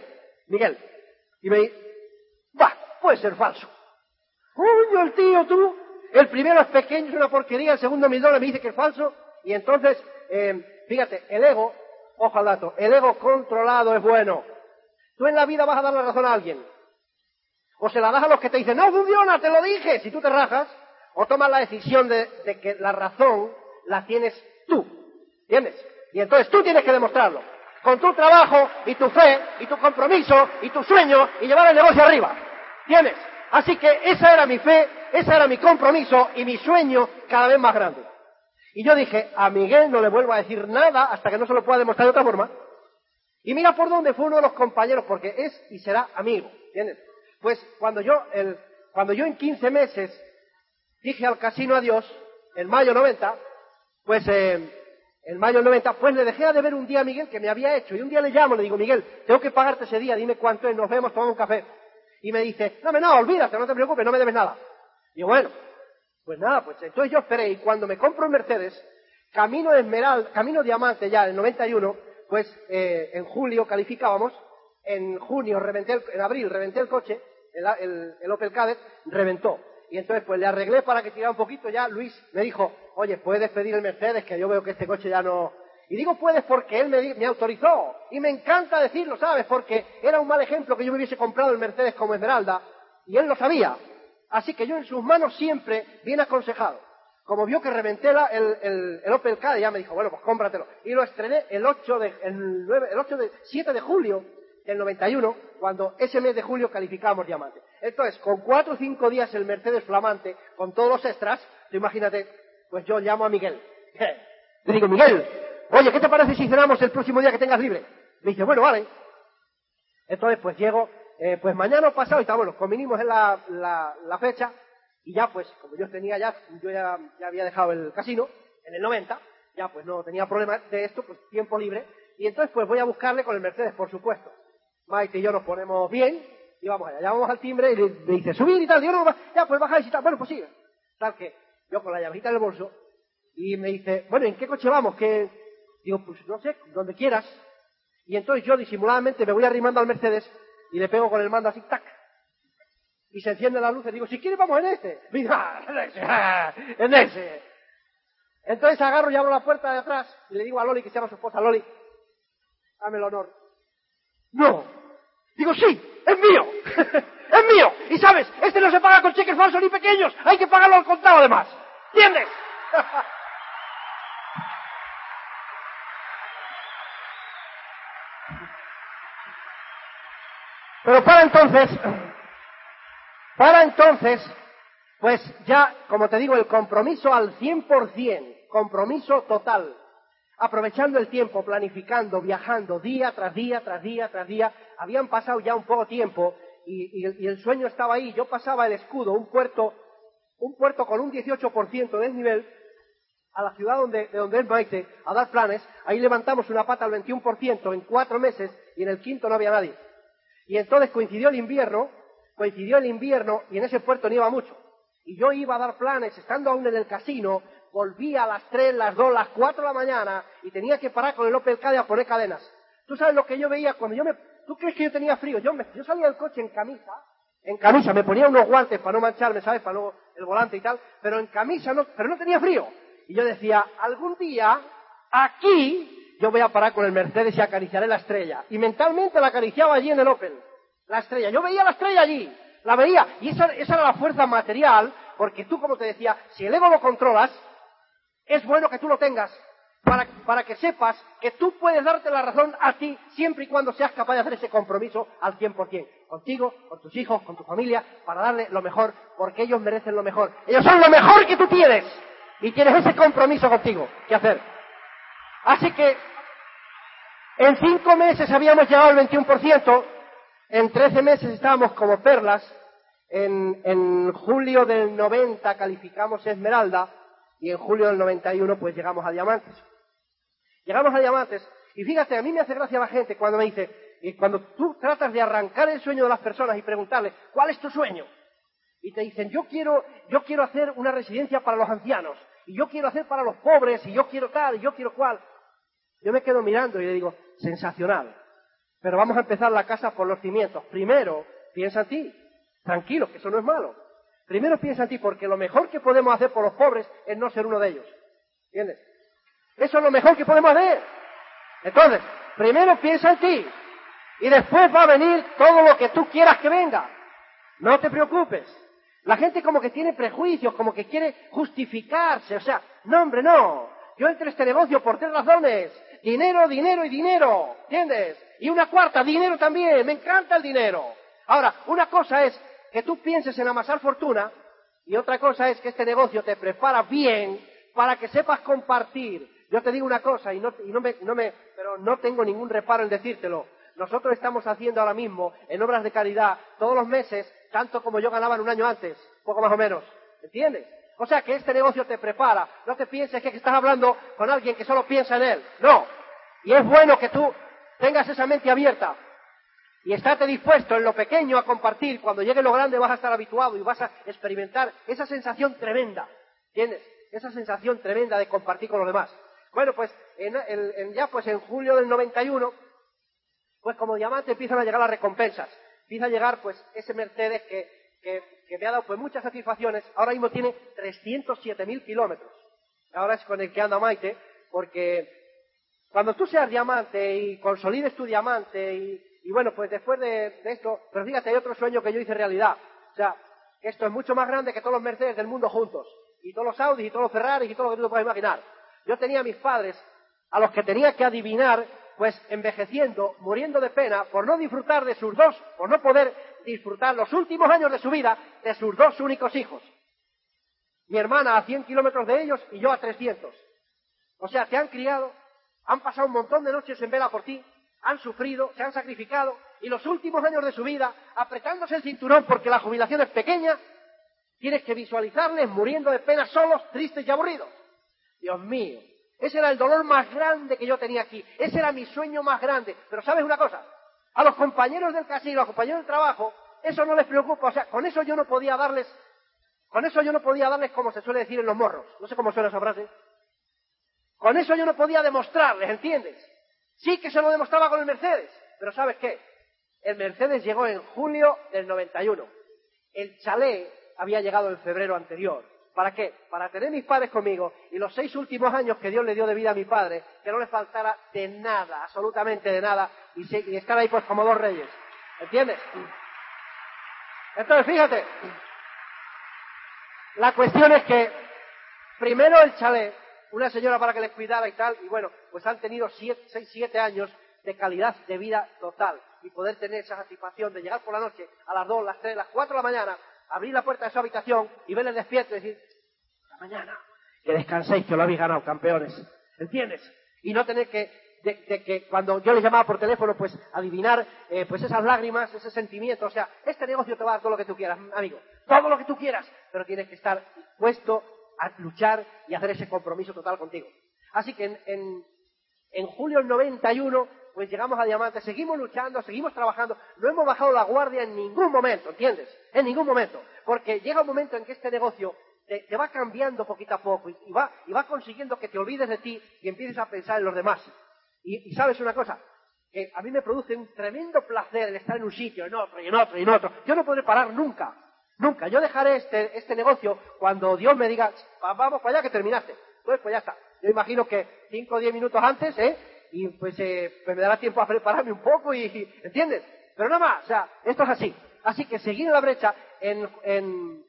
Miguel, y me dice, va, puede ser falso. Coño, el tío, tú, el primero es pequeño, es una porquería, el segundo mil dólares me dice que es falso, y entonces, eh, fíjate, el ego, ojo al dato, el ego controlado es bueno. Tú en la vida vas a dar la razón a alguien. O se la das a los que te dicen, no funciona, te lo dije. Si tú te rajas, o tomas la decisión de, que la razón la tienes tú. ¿Entiendes? Y entonces tú tienes que demostrarlo. Con tu trabajo y tu fe y tu compromiso y tu sueño y llevar el negocio arriba. ¿Tienes? Así que esa era mi fe, ese era mi compromiso y mi sueño cada vez más grande. Y yo dije, a Miguel no le vuelvo a decir nada hasta que no se lo pueda demostrar de otra forma. Y mira por dónde fue uno de los compañeros, porque es y será amigo, ¿entiendes? Pues cuando yo, el, cuando yo en 15 meses dije al casino adiós, en mayo 90, pues eh, en mayo 90, pues le dejé de ver un día a Miguel que me había hecho, y un día le llamo, le digo, Miguel, tengo que pagarte ese día, dime cuánto es, nos vemos, tomamos un café. Y me dice, no, no, olvídate, no te preocupes, no me debes nada. Y bueno, pues nada, pues entonces yo esperé, y cuando me compro un Mercedes, camino Esmeralda, camino Diamante ya, el 91, pues eh, en julio calificábamos, en junio reventé, el- en abril reventé el coche, el, el- el Opel Kadett reventó. Y entonces pues le arreglé para que tirara un poquito ya, Luis me dijo, oye, puedes pedir el Mercedes, que yo veo que este coche ya no... Y digo puedes porque él me, me autorizó. Y me encanta decirlo, ¿sabes? Porque era un mal ejemplo que yo me hubiese comprado el Mercedes como Esmeralda, y él lo sabía. Así que yo en sus manos siempre bien aconsejado. Como vio que reventé la- el, el, el Opel Kadett, ya me dijo, bueno, pues cómpratelo. Y lo estrené el 8 de, el 9, el 8 de, 7 de julio del 91, cuando ese mes de julio calificamos diamante. Entonces, con cuatro o cinco días el Mercedes flamante, con todos los extras, imagínate, pues yo llamo a Miguel. Le digo, Miguel, oye, ¿qué te parece si cenamos el próximo día que tengas libre? Me dice, bueno, vale. Entonces, pues llego, eh, pues mañana o pasado, y está bueno, convinimos en la, la, la fecha, y ya pues, como yo tenía ya, yo ya, ya había dejado el casino, en el 90, ya pues no tenía problema de esto, pues tiempo libre, y entonces pues voy a buscarle con el Mercedes, por supuesto. Maite y yo nos ponemos bien, y vamos allá, llamamos al timbre y le, me dice, subir y tal, digo, no, ya pues bajáis y tal, bueno, pues sigue. Tal que, yo con la llavecita en el bolso, y me dice, bueno, ¿en qué coche vamos? Que, digo, pues no sé, donde quieras. Y entonces yo disimuladamente me voy arrimando al Mercedes y le pego con el mando así, tac. Y se enciende la luz y digo, si quieres vamos en este. Me dice, "Ah, en ese, ah, en ese. Entonces agarro y abro la puerta de atrás y le digo a Loli, que se llama su esposa Loli, dame el honor. No. Digo, sí, es mío. es mío. Y sabes, este no se paga con cheques falsos ni pequeños. Hay que pagarlo al contado además. ¿Entiendes? Pero para entonces, para entonces, pues ya, como te digo, el compromiso al 100%, compromiso total, aprovechando el tiempo, planificando, viajando día tras día, tras día, tras día, habían pasado ya un poco tiempo y, el sueño estaba ahí. Yo pasaba el escudo, un puerto, un puerto con un 18% de desnivel, a la ciudad donde, de donde es Maite, a dar planes, ahí levantamos una pata al 21% en cuatro meses y en el quinto no había nadie. Y entonces coincidió el invierno, coincidió el invierno y en ese puerto iba mucho. Y yo iba a dar planes, estando aún en el casino, volvía a las 3, las 2, las 4 de la mañana y tenía que parar con el Opel Kadett a poner cadenas. ¿Tú sabes lo que yo veía cuando yo me... ¿Tú crees que yo tenía frío? Yo, me- yo salía del coche en camisa, en camisa, me ponía unos guantes para no mancharme, ¿sabes? Para no el volante y tal, pero en camisa no, pero no tenía frío. Y yo decía, algún día, aquí, yo voy a parar con el Mercedes y acariciaré la estrella. Y mentalmente la acariciaba allí en el Opel. La estrella. Yo veía la estrella allí. La veía. Y esa, esa era la fuerza material, porque tú, como te decía, si el ego lo controlas, es bueno que tú lo tengas para, para que sepas que tú puedes darte la razón a ti siempre y cuando seas capaz de hacer ese compromiso al 100%. Contigo, con tus hijos, con tu familia, para darle lo mejor, porque ellos merecen lo mejor. Ellos son lo mejor que tú tienes. Y tienes ese compromiso contigo que hacer. Así que, en cinco meses habíamos llegado al 21%, en 13 meses estábamos como perlas, en, julio del 90 calificamos Esmeralda, y en julio del 91 pues llegamos a Diamantes. Llegamos a Diamantes, y fíjate, a mí me hace gracia la gente cuando me dice, y cuando tú tratas de arrancar el sueño de las personas y preguntarle, ¿cuál es tu sueño? Y te dicen, yo quiero, yo quiero hacer una residencia para los ancianos, y yo quiero hacer para los pobres, y yo quiero tal, y yo quiero cual. Yo me quedo mirando y le digo, sensacional. Pero vamos a empezar la casa por los cimientos. Primero, piensa en ti. Tranquilo, que eso no es malo. Primero piensa en ti, porque lo mejor que podemos hacer por los pobres es no ser uno de ellos. ¿Entiendes? Eso es lo mejor que podemos hacer. Entonces, primero piensa en ti. Y después va a venir todo lo que tú quieras que venga. No te preocupes. La gente como que tiene prejuicios, como que quiere justificarse. O sea, no, hombre, no. Yo entré a este negocio por tres razones. Dinero, dinero y dinero. ¿Entiendes? Y una cuarta, dinero también. Me encanta el dinero. Ahora, una cosa es que tú pienses en amasar fortuna y otra cosa es que este negocio te prepara bien para que sepas compartir. Yo te digo una cosa y no, y no me, no me, pero no tengo ningún reparo en decírtelo. Nosotros estamos haciendo ahora mismo en obras de caridad todos los meses tanto como yo ganaba en un año antes, poco más o menos. ¿Entiendes? O sea que este negocio te prepara. No te pienses que estás hablando con alguien que solo piensa en él. No. Y es bueno que tú tengas esa mente abierta. Y estate dispuesto en lo pequeño a compartir. Cuando llegue lo grande vas a estar habituado y vas a experimentar esa sensación tremenda. ¿Entiendes? Esa sensación tremenda de compartir con los demás. Bueno, pues en, en- ya pues en julio del 91, pues como diamante empiezan a llegar las recompensas. Empieza a llegar pues ese Mercedes que, que me ha dado pues muchas satisfacciones. Ahora mismo tiene 307.000 kilómetros. Ahora es con el que anda Maite, porque cuando tú seas diamante y consolides tu diamante y, bueno, pues después de, esto, pero fíjate, hay otro sueño que yo hice realidad. O sea, que esto es mucho más grande que todos los Mercedes del mundo juntos. Y todos los Audis y todos los Ferraris y todo lo que tú puedas imaginar. Yo tenía a mis padres, a los que tenía que adivinar, pues envejeciendo, muriendo de pena, por no disfrutar de sus dos, por no poder disfrutar los últimos años de su vida de sus dos únicos hijos. Mi hermana a 100 kilómetros de ellos y yo a 300. O sea, te han criado, han pasado un montón de noches en vela por ti, han sufrido, se han sacrificado y los últimos años de su vida, apretándose el cinturón porque la jubilación es pequeña, tienes que visualizarles muriendo de pena solos, tristes y aburridos. Dios mío, ese era el dolor más grande que yo tenía aquí, ese era mi sueño más grande. Pero sabes una cosa, a los compañeros del casino, a los compañeros del trabajo, eso no les preocupa, o sea, con eso yo no podía darles, con eso yo no podía darles como se suele decir en los morros, no sé cómo suena esa frase. Con eso yo no podía demostrarles, ¿entiendes? Sí que se lo demostraba con el Mercedes, pero ¿sabes qué? El Mercedes llegó en julio del 91. El chalet había llegado en febrero anterior. ¿Para qué? Para tener mis padres conmigo y los seis últimos años que Dios le dio de vida a mi padre, que no le faltara de nada, absolutamente de nada, y, se- estar ahí pues como dos reyes. ¿Entiendes? Entonces, fíjate, la cuestión es que primero el chalet, una señora para que les cuidara y tal, y bueno, pues han tenido seis, siete años de calidad de vida total y poder tener esa satisfacción de llegar por la noche a las dos, las tres, las cuatro de la mañana, abrir la puerta de su habitación y verles despierto y decir, la mañana, que descanséis, que lo habéis ganado, campeones. ¿Entiendes? Y no tener que, de, que cuando yo les llamaba por teléfono, pues adivinar eh, pues esas lágrimas, ese sentimiento. O sea, este negocio te va a dar todo lo que tú quieras, amigo. Todo lo que tú quieras. Pero tienes que estar dispuesto a luchar y hacer ese compromiso total contigo. Así que en, en, en julio del 91, pues llegamos a Diamante, seguimos luchando, seguimos trabajando, no hemos bajado la guardia en ningún momento, ¿entiendes? En ningún momento. Porque llega un momento en que este negocio te, va cambiando poquito a poco y, va, y va consiguiendo que te olvides de ti y empieces a pensar en los demás. Y, sabes una cosa, que a mí me produce un tremendo placer el estar en un sitio, en otro, y en otro, y en otro. Yo no podré parar nunca, nunca. Yo dejaré este, este negocio cuando Dios me diga, "Va- vamos para allá que terminaste. Entonces, pues ya está. Yo imagino que cinco o diez minutos antes, ¿eh? Y pues, eh, pues me dará tiempo a prepararme un poco y, ¿entiendes? Pero nada más, o sea, esto es así. Así que seguir en la brecha en, en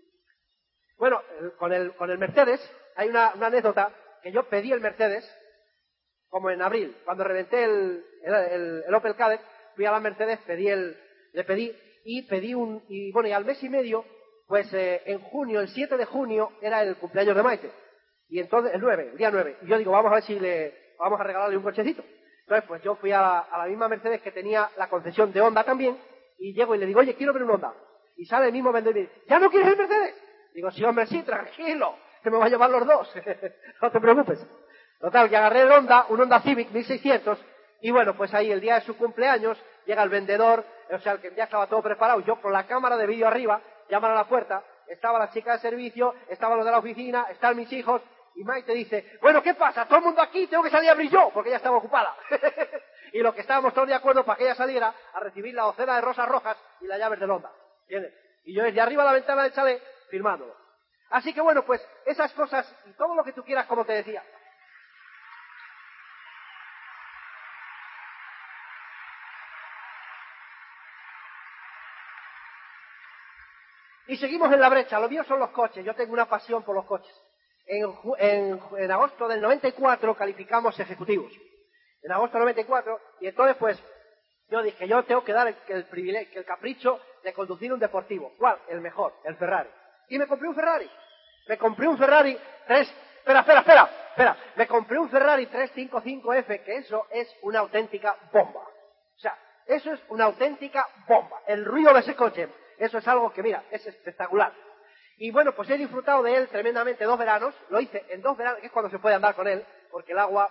bueno, con el, con el Mercedes, hay una, una anécdota que yo pedí el Mercedes, como en abril, cuando reventé el, el, el- el Opel Kadett, fui a la Mercedes, pedí el, le pedí, y pedí un, y bueno, y al mes y medio, pues eh, en junio, el 7 de junio, era el cumpleaños de Maite. Y entonces, el 9, el día 9. Y yo digo, vamos a ver si le, vamos a regalarle un cochecito. Entonces, pues yo fui a la, misma Mercedes que tenía la concesión de Honda también, y llego y le digo, oye, quiero ver un Honda. Y sale el mismo vendedor y me dice, ¿ya no quieres el Mercedes? Digo, sí, hombre, sí, tranquilo, que me va a llevar los dos. no te preocupes. Total, que agarré el Honda, un Honda Civic 1600, y bueno, pues ahí el día de su cumpleaños, llega el vendedor, o sea, el que ya estaba todo preparado, yo con la cámara de vídeo arriba, llaman a la puerta, estaba la chica de servicio, estaban los de la oficina, están mis hijos, y Maite dice, bueno, ¿qué pasa? Todo el mundo aquí, tengo que salir a abrir yo, porque ella estaba ocupada. y lo que estábamos todos de acuerdo para que ella saliera a recibir la docena de rosas rojas y las llaves del Honda. ¿Entiendes? Y yo desde arriba de la ventana del chalet, firmándolo. Así que bueno, pues esas cosas y todo lo que tú quieras, como te decía. Y seguimos en la brecha. Lo mío son los coches. Yo tengo una pasión por los coches. En, en en agosto del 94 calificamos ejecutivos. En agosto del 94. Y entonces, pues, yo dije, yo tengo que dar el, el privilegio, el capricho de conducir un deportivo. ¿Cuál? El mejor, el Ferrari. Y me compré un Ferrari. Me compré un Ferrari 3... Espera, espera, espera, espera. Me compré un Ferrari 355F, que eso es una auténtica bomba. O sea, eso es una auténtica bomba. El ruido de ese coche, eso es algo que, mira, es espectacular. Y bueno, pues he disfrutado de él tremendamente dos veranos. Lo hice en dos veranos, que es cuando se puede andar con él, porque el agua,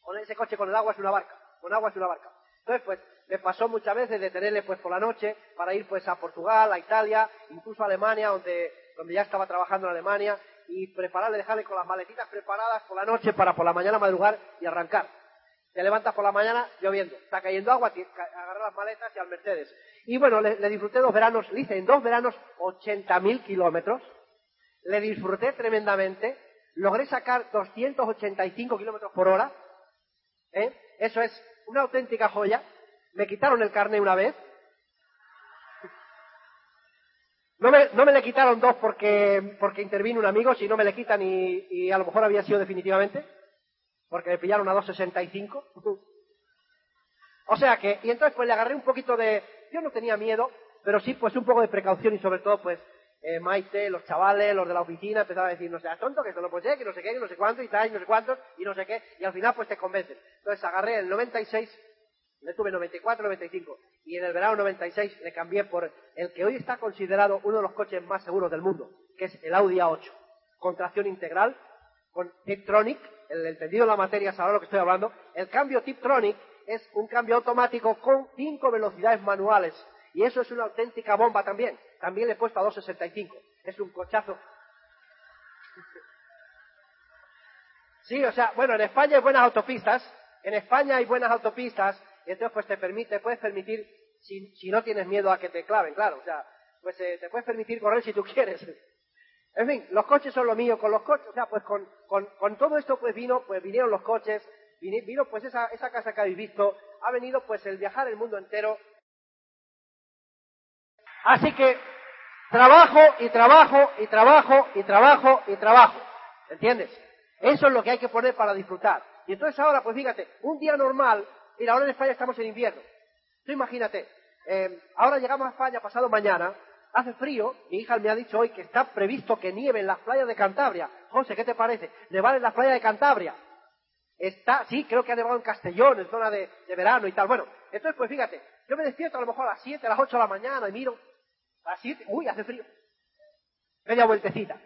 con ese coche con el agua es una barca. Con agua es una barca. Entonces, pues, me pasó muchas veces de tenerle pues por la noche para ir pues a Portugal, a Italia, incluso a Alemania, donde, donde ya estaba trabajando en Alemania. y prepararle, dejarle con las maletitas preparadas por la noche para por la mañana madrugar y arrancar. Te levantas por la mañana lloviendo, está cayendo agua, agarrar las maletas y al Mercedes. Y bueno, le, disfruté dos veranos, le hice en dos veranos 80.000 kilómetros, le disfruté tremendamente, logré sacar 285 kilómetros por hora, ¿eh? eso es una auténtica joya, me quitaron el carné una vez, no me, no me le quitaron dos porque, porque intervino un amigo, si no me le quitan y, y a lo mejor había sido definitivamente porque me pillaron a 2.65. o sea que, y entonces pues le agarré un poquito de, yo no tenía miedo, pero sí pues un poco de precaución y sobre todo pues eh, Maite, los chavales, los de la oficina empezaban a decir, no seas tonto, que esto no puede que no sé qué, que no sé cuánto, y tal, y no sé cuántos, y no sé qué, y al final pues te convencen. Entonces agarré el 96, le tuve 94, 95, y en el verano 96 le cambié por el que hoy está considerado uno de los coches más seguros del mundo, que es el Audi A8, con tracción integral, con Tiptronic, el entendido de la materia sabrá lo que estoy hablando, el cambio Tiptronic es un cambio automático con cinco velocidades manuales. Y eso es una auténtica bomba también. También le he puesto a 265. Es un cochazo. Sí, o sea, bueno, en España hay buenas autopistas. En España hay buenas autopistas. Y entonces, pues te permite, puedes permitir, si, si no tienes miedo a que te claven, claro. O sea, pues eh, te puedes permitir correr si tú quieres. En fin, los coches son lo mío, con los coches, o sea, pues con, con, todo esto pues vino, pues vinieron los coches, vino, pues esa, esa casa que habéis visto, ha venido pues el viajar el mundo entero. Así que trabajo y trabajo y trabajo y trabajo y trabajo. ¿Entiendes? Eso es lo que hay que poner para disfrutar. Y entonces ahora, pues fíjate, un día normal, mira, ahora en España estamos en invierno. Tú imagínate, eh, ahora llegamos a España pasado mañana, hace frío, mi hija me ha dicho hoy que está previsto que nieve en las playas de Cantabria. José, ¿qué te parece? Nevar en las playas de Cantabria. Está, sí, creo que ha nevado en Castellón, en zona de, verano y tal. Bueno, entonces, pues fíjate, yo me despierto a lo mejor a las 7, a las 8 de la mañana y miro, a las 7, uy, hace frío. Media vueltecita.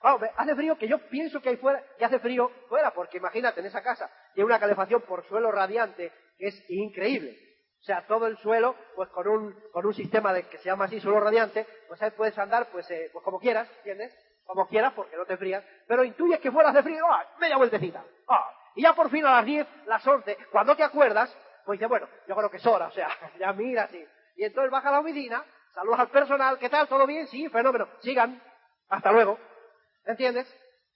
Vamos, hace frío que yo pienso que hay fuera, que hace frío fuera, porque imagínate, en esa casa tiene una calefacción por suelo radiante que es increíble. O sea, todo el suelo, pues con un, con un sistema de, que se llama así suelo radiante, pues ahí puedes andar pues, eh, pues como quieras, ¿entiendes? Como quieras, porque no te frías, pero intuyes que fuera de frío, ¡ah! media vueltecita, ¡ah! Y ya por fin a las 10, las 11, cuando te acuerdas, pues dices, bueno, yo creo que es hora, o sea, ya mira así. Y entonces baja a la oficina, saludas al personal, ¿qué tal? ¿Todo bien? Sí, fenómeno, sigan, hasta luego, ¿entiendes?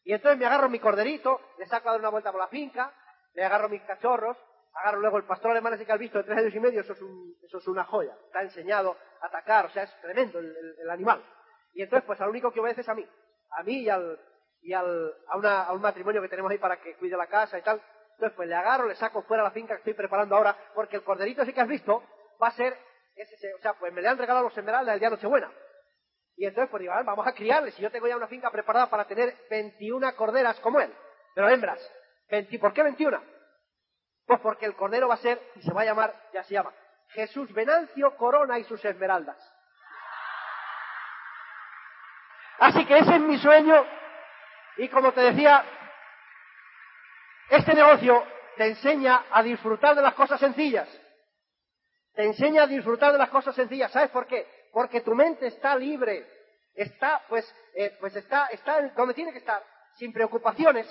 Y entonces me agarro mi corderito, le saco a dar una vuelta por la finca, le agarro mis cachorros, agarro luego el pastor alemán ese que has visto de tres años y medio, eso es, un, eso es una joya. Está enseñado a atacar, o sea, es tremendo el, animal. Y entonces, pues al único que obedece es a mí. A mí y al, y al, a, una, a un matrimonio que tenemos ahí para que cuide la casa y tal. Entonces, pues le agarro, le saco fuera la finca que estoy preparando ahora, porque el corderito ese que has visto va a ser, ese, o sea, pues me le han regalado los esmeraldas el día Nochebuena. Y entonces, pues digo, vamos a criarle, si yo tengo ya una finca preparada para tener 21 corderas como él, pero hembras. ¿Por qué 21? Pues porque el cordero va a ser, y se va a llamar, ya se llama, Jesús Venancio Corona y sus esmeraldas. Así que ese es mi sueño y como te decía, este negocio te enseña a disfrutar de las cosas sencillas. Te enseña a disfrutar de las cosas sencillas. ¿Sabes por qué? Porque tu mente está libre. Está, pues, eh, pues está, está donde tiene que estar. Sin preocupaciones,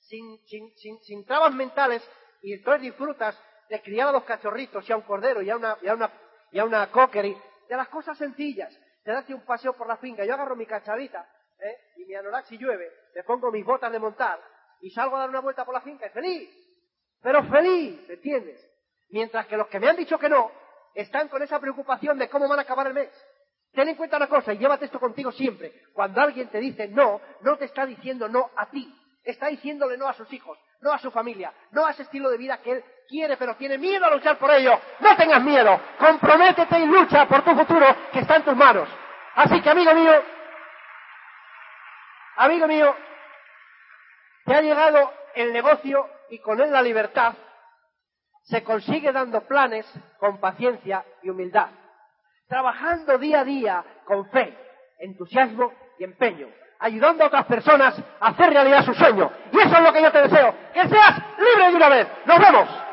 sin, sin, sin, sin trabas mentales, y entonces disfrutas de criar a dos cachorritos y a un cordero y a una, y a una, y a una de las cosas sencillas. Te das un paseo por la finca, yo agarro mi cacharita ¿eh? y mi anorak si llueve, le pongo mis botas de montar y salgo a dar una vuelta por la finca y feliz, pero feliz, ¿me entiendes? Mientras que los que me han dicho que no están con esa preocupación de cómo van a acabar el mes. Ten en cuenta una cosa y llévate esto contigo siempre. Cuando alguien te dice no, no te está diciendo no a ti, está diciéndole no a sus hijos, no a su familia, no a ese estilo de vida que él quiere, pero tiene miedo a luchar por ello. No tengas miedo, comprométete y lucha por tu futuro que está en tus manos. Así que, amigo mío, amigo mío, te ha llegado el negocio y con él la libertad. Se consigue dando planes con paciencia y humildad, trabajando día a día con fe, entusiasmo y empeño ayudando a otras personas a hacer realidad su sueño. Y eso es lo que yo te deseo, que seas libre de una vez. Nos vemos.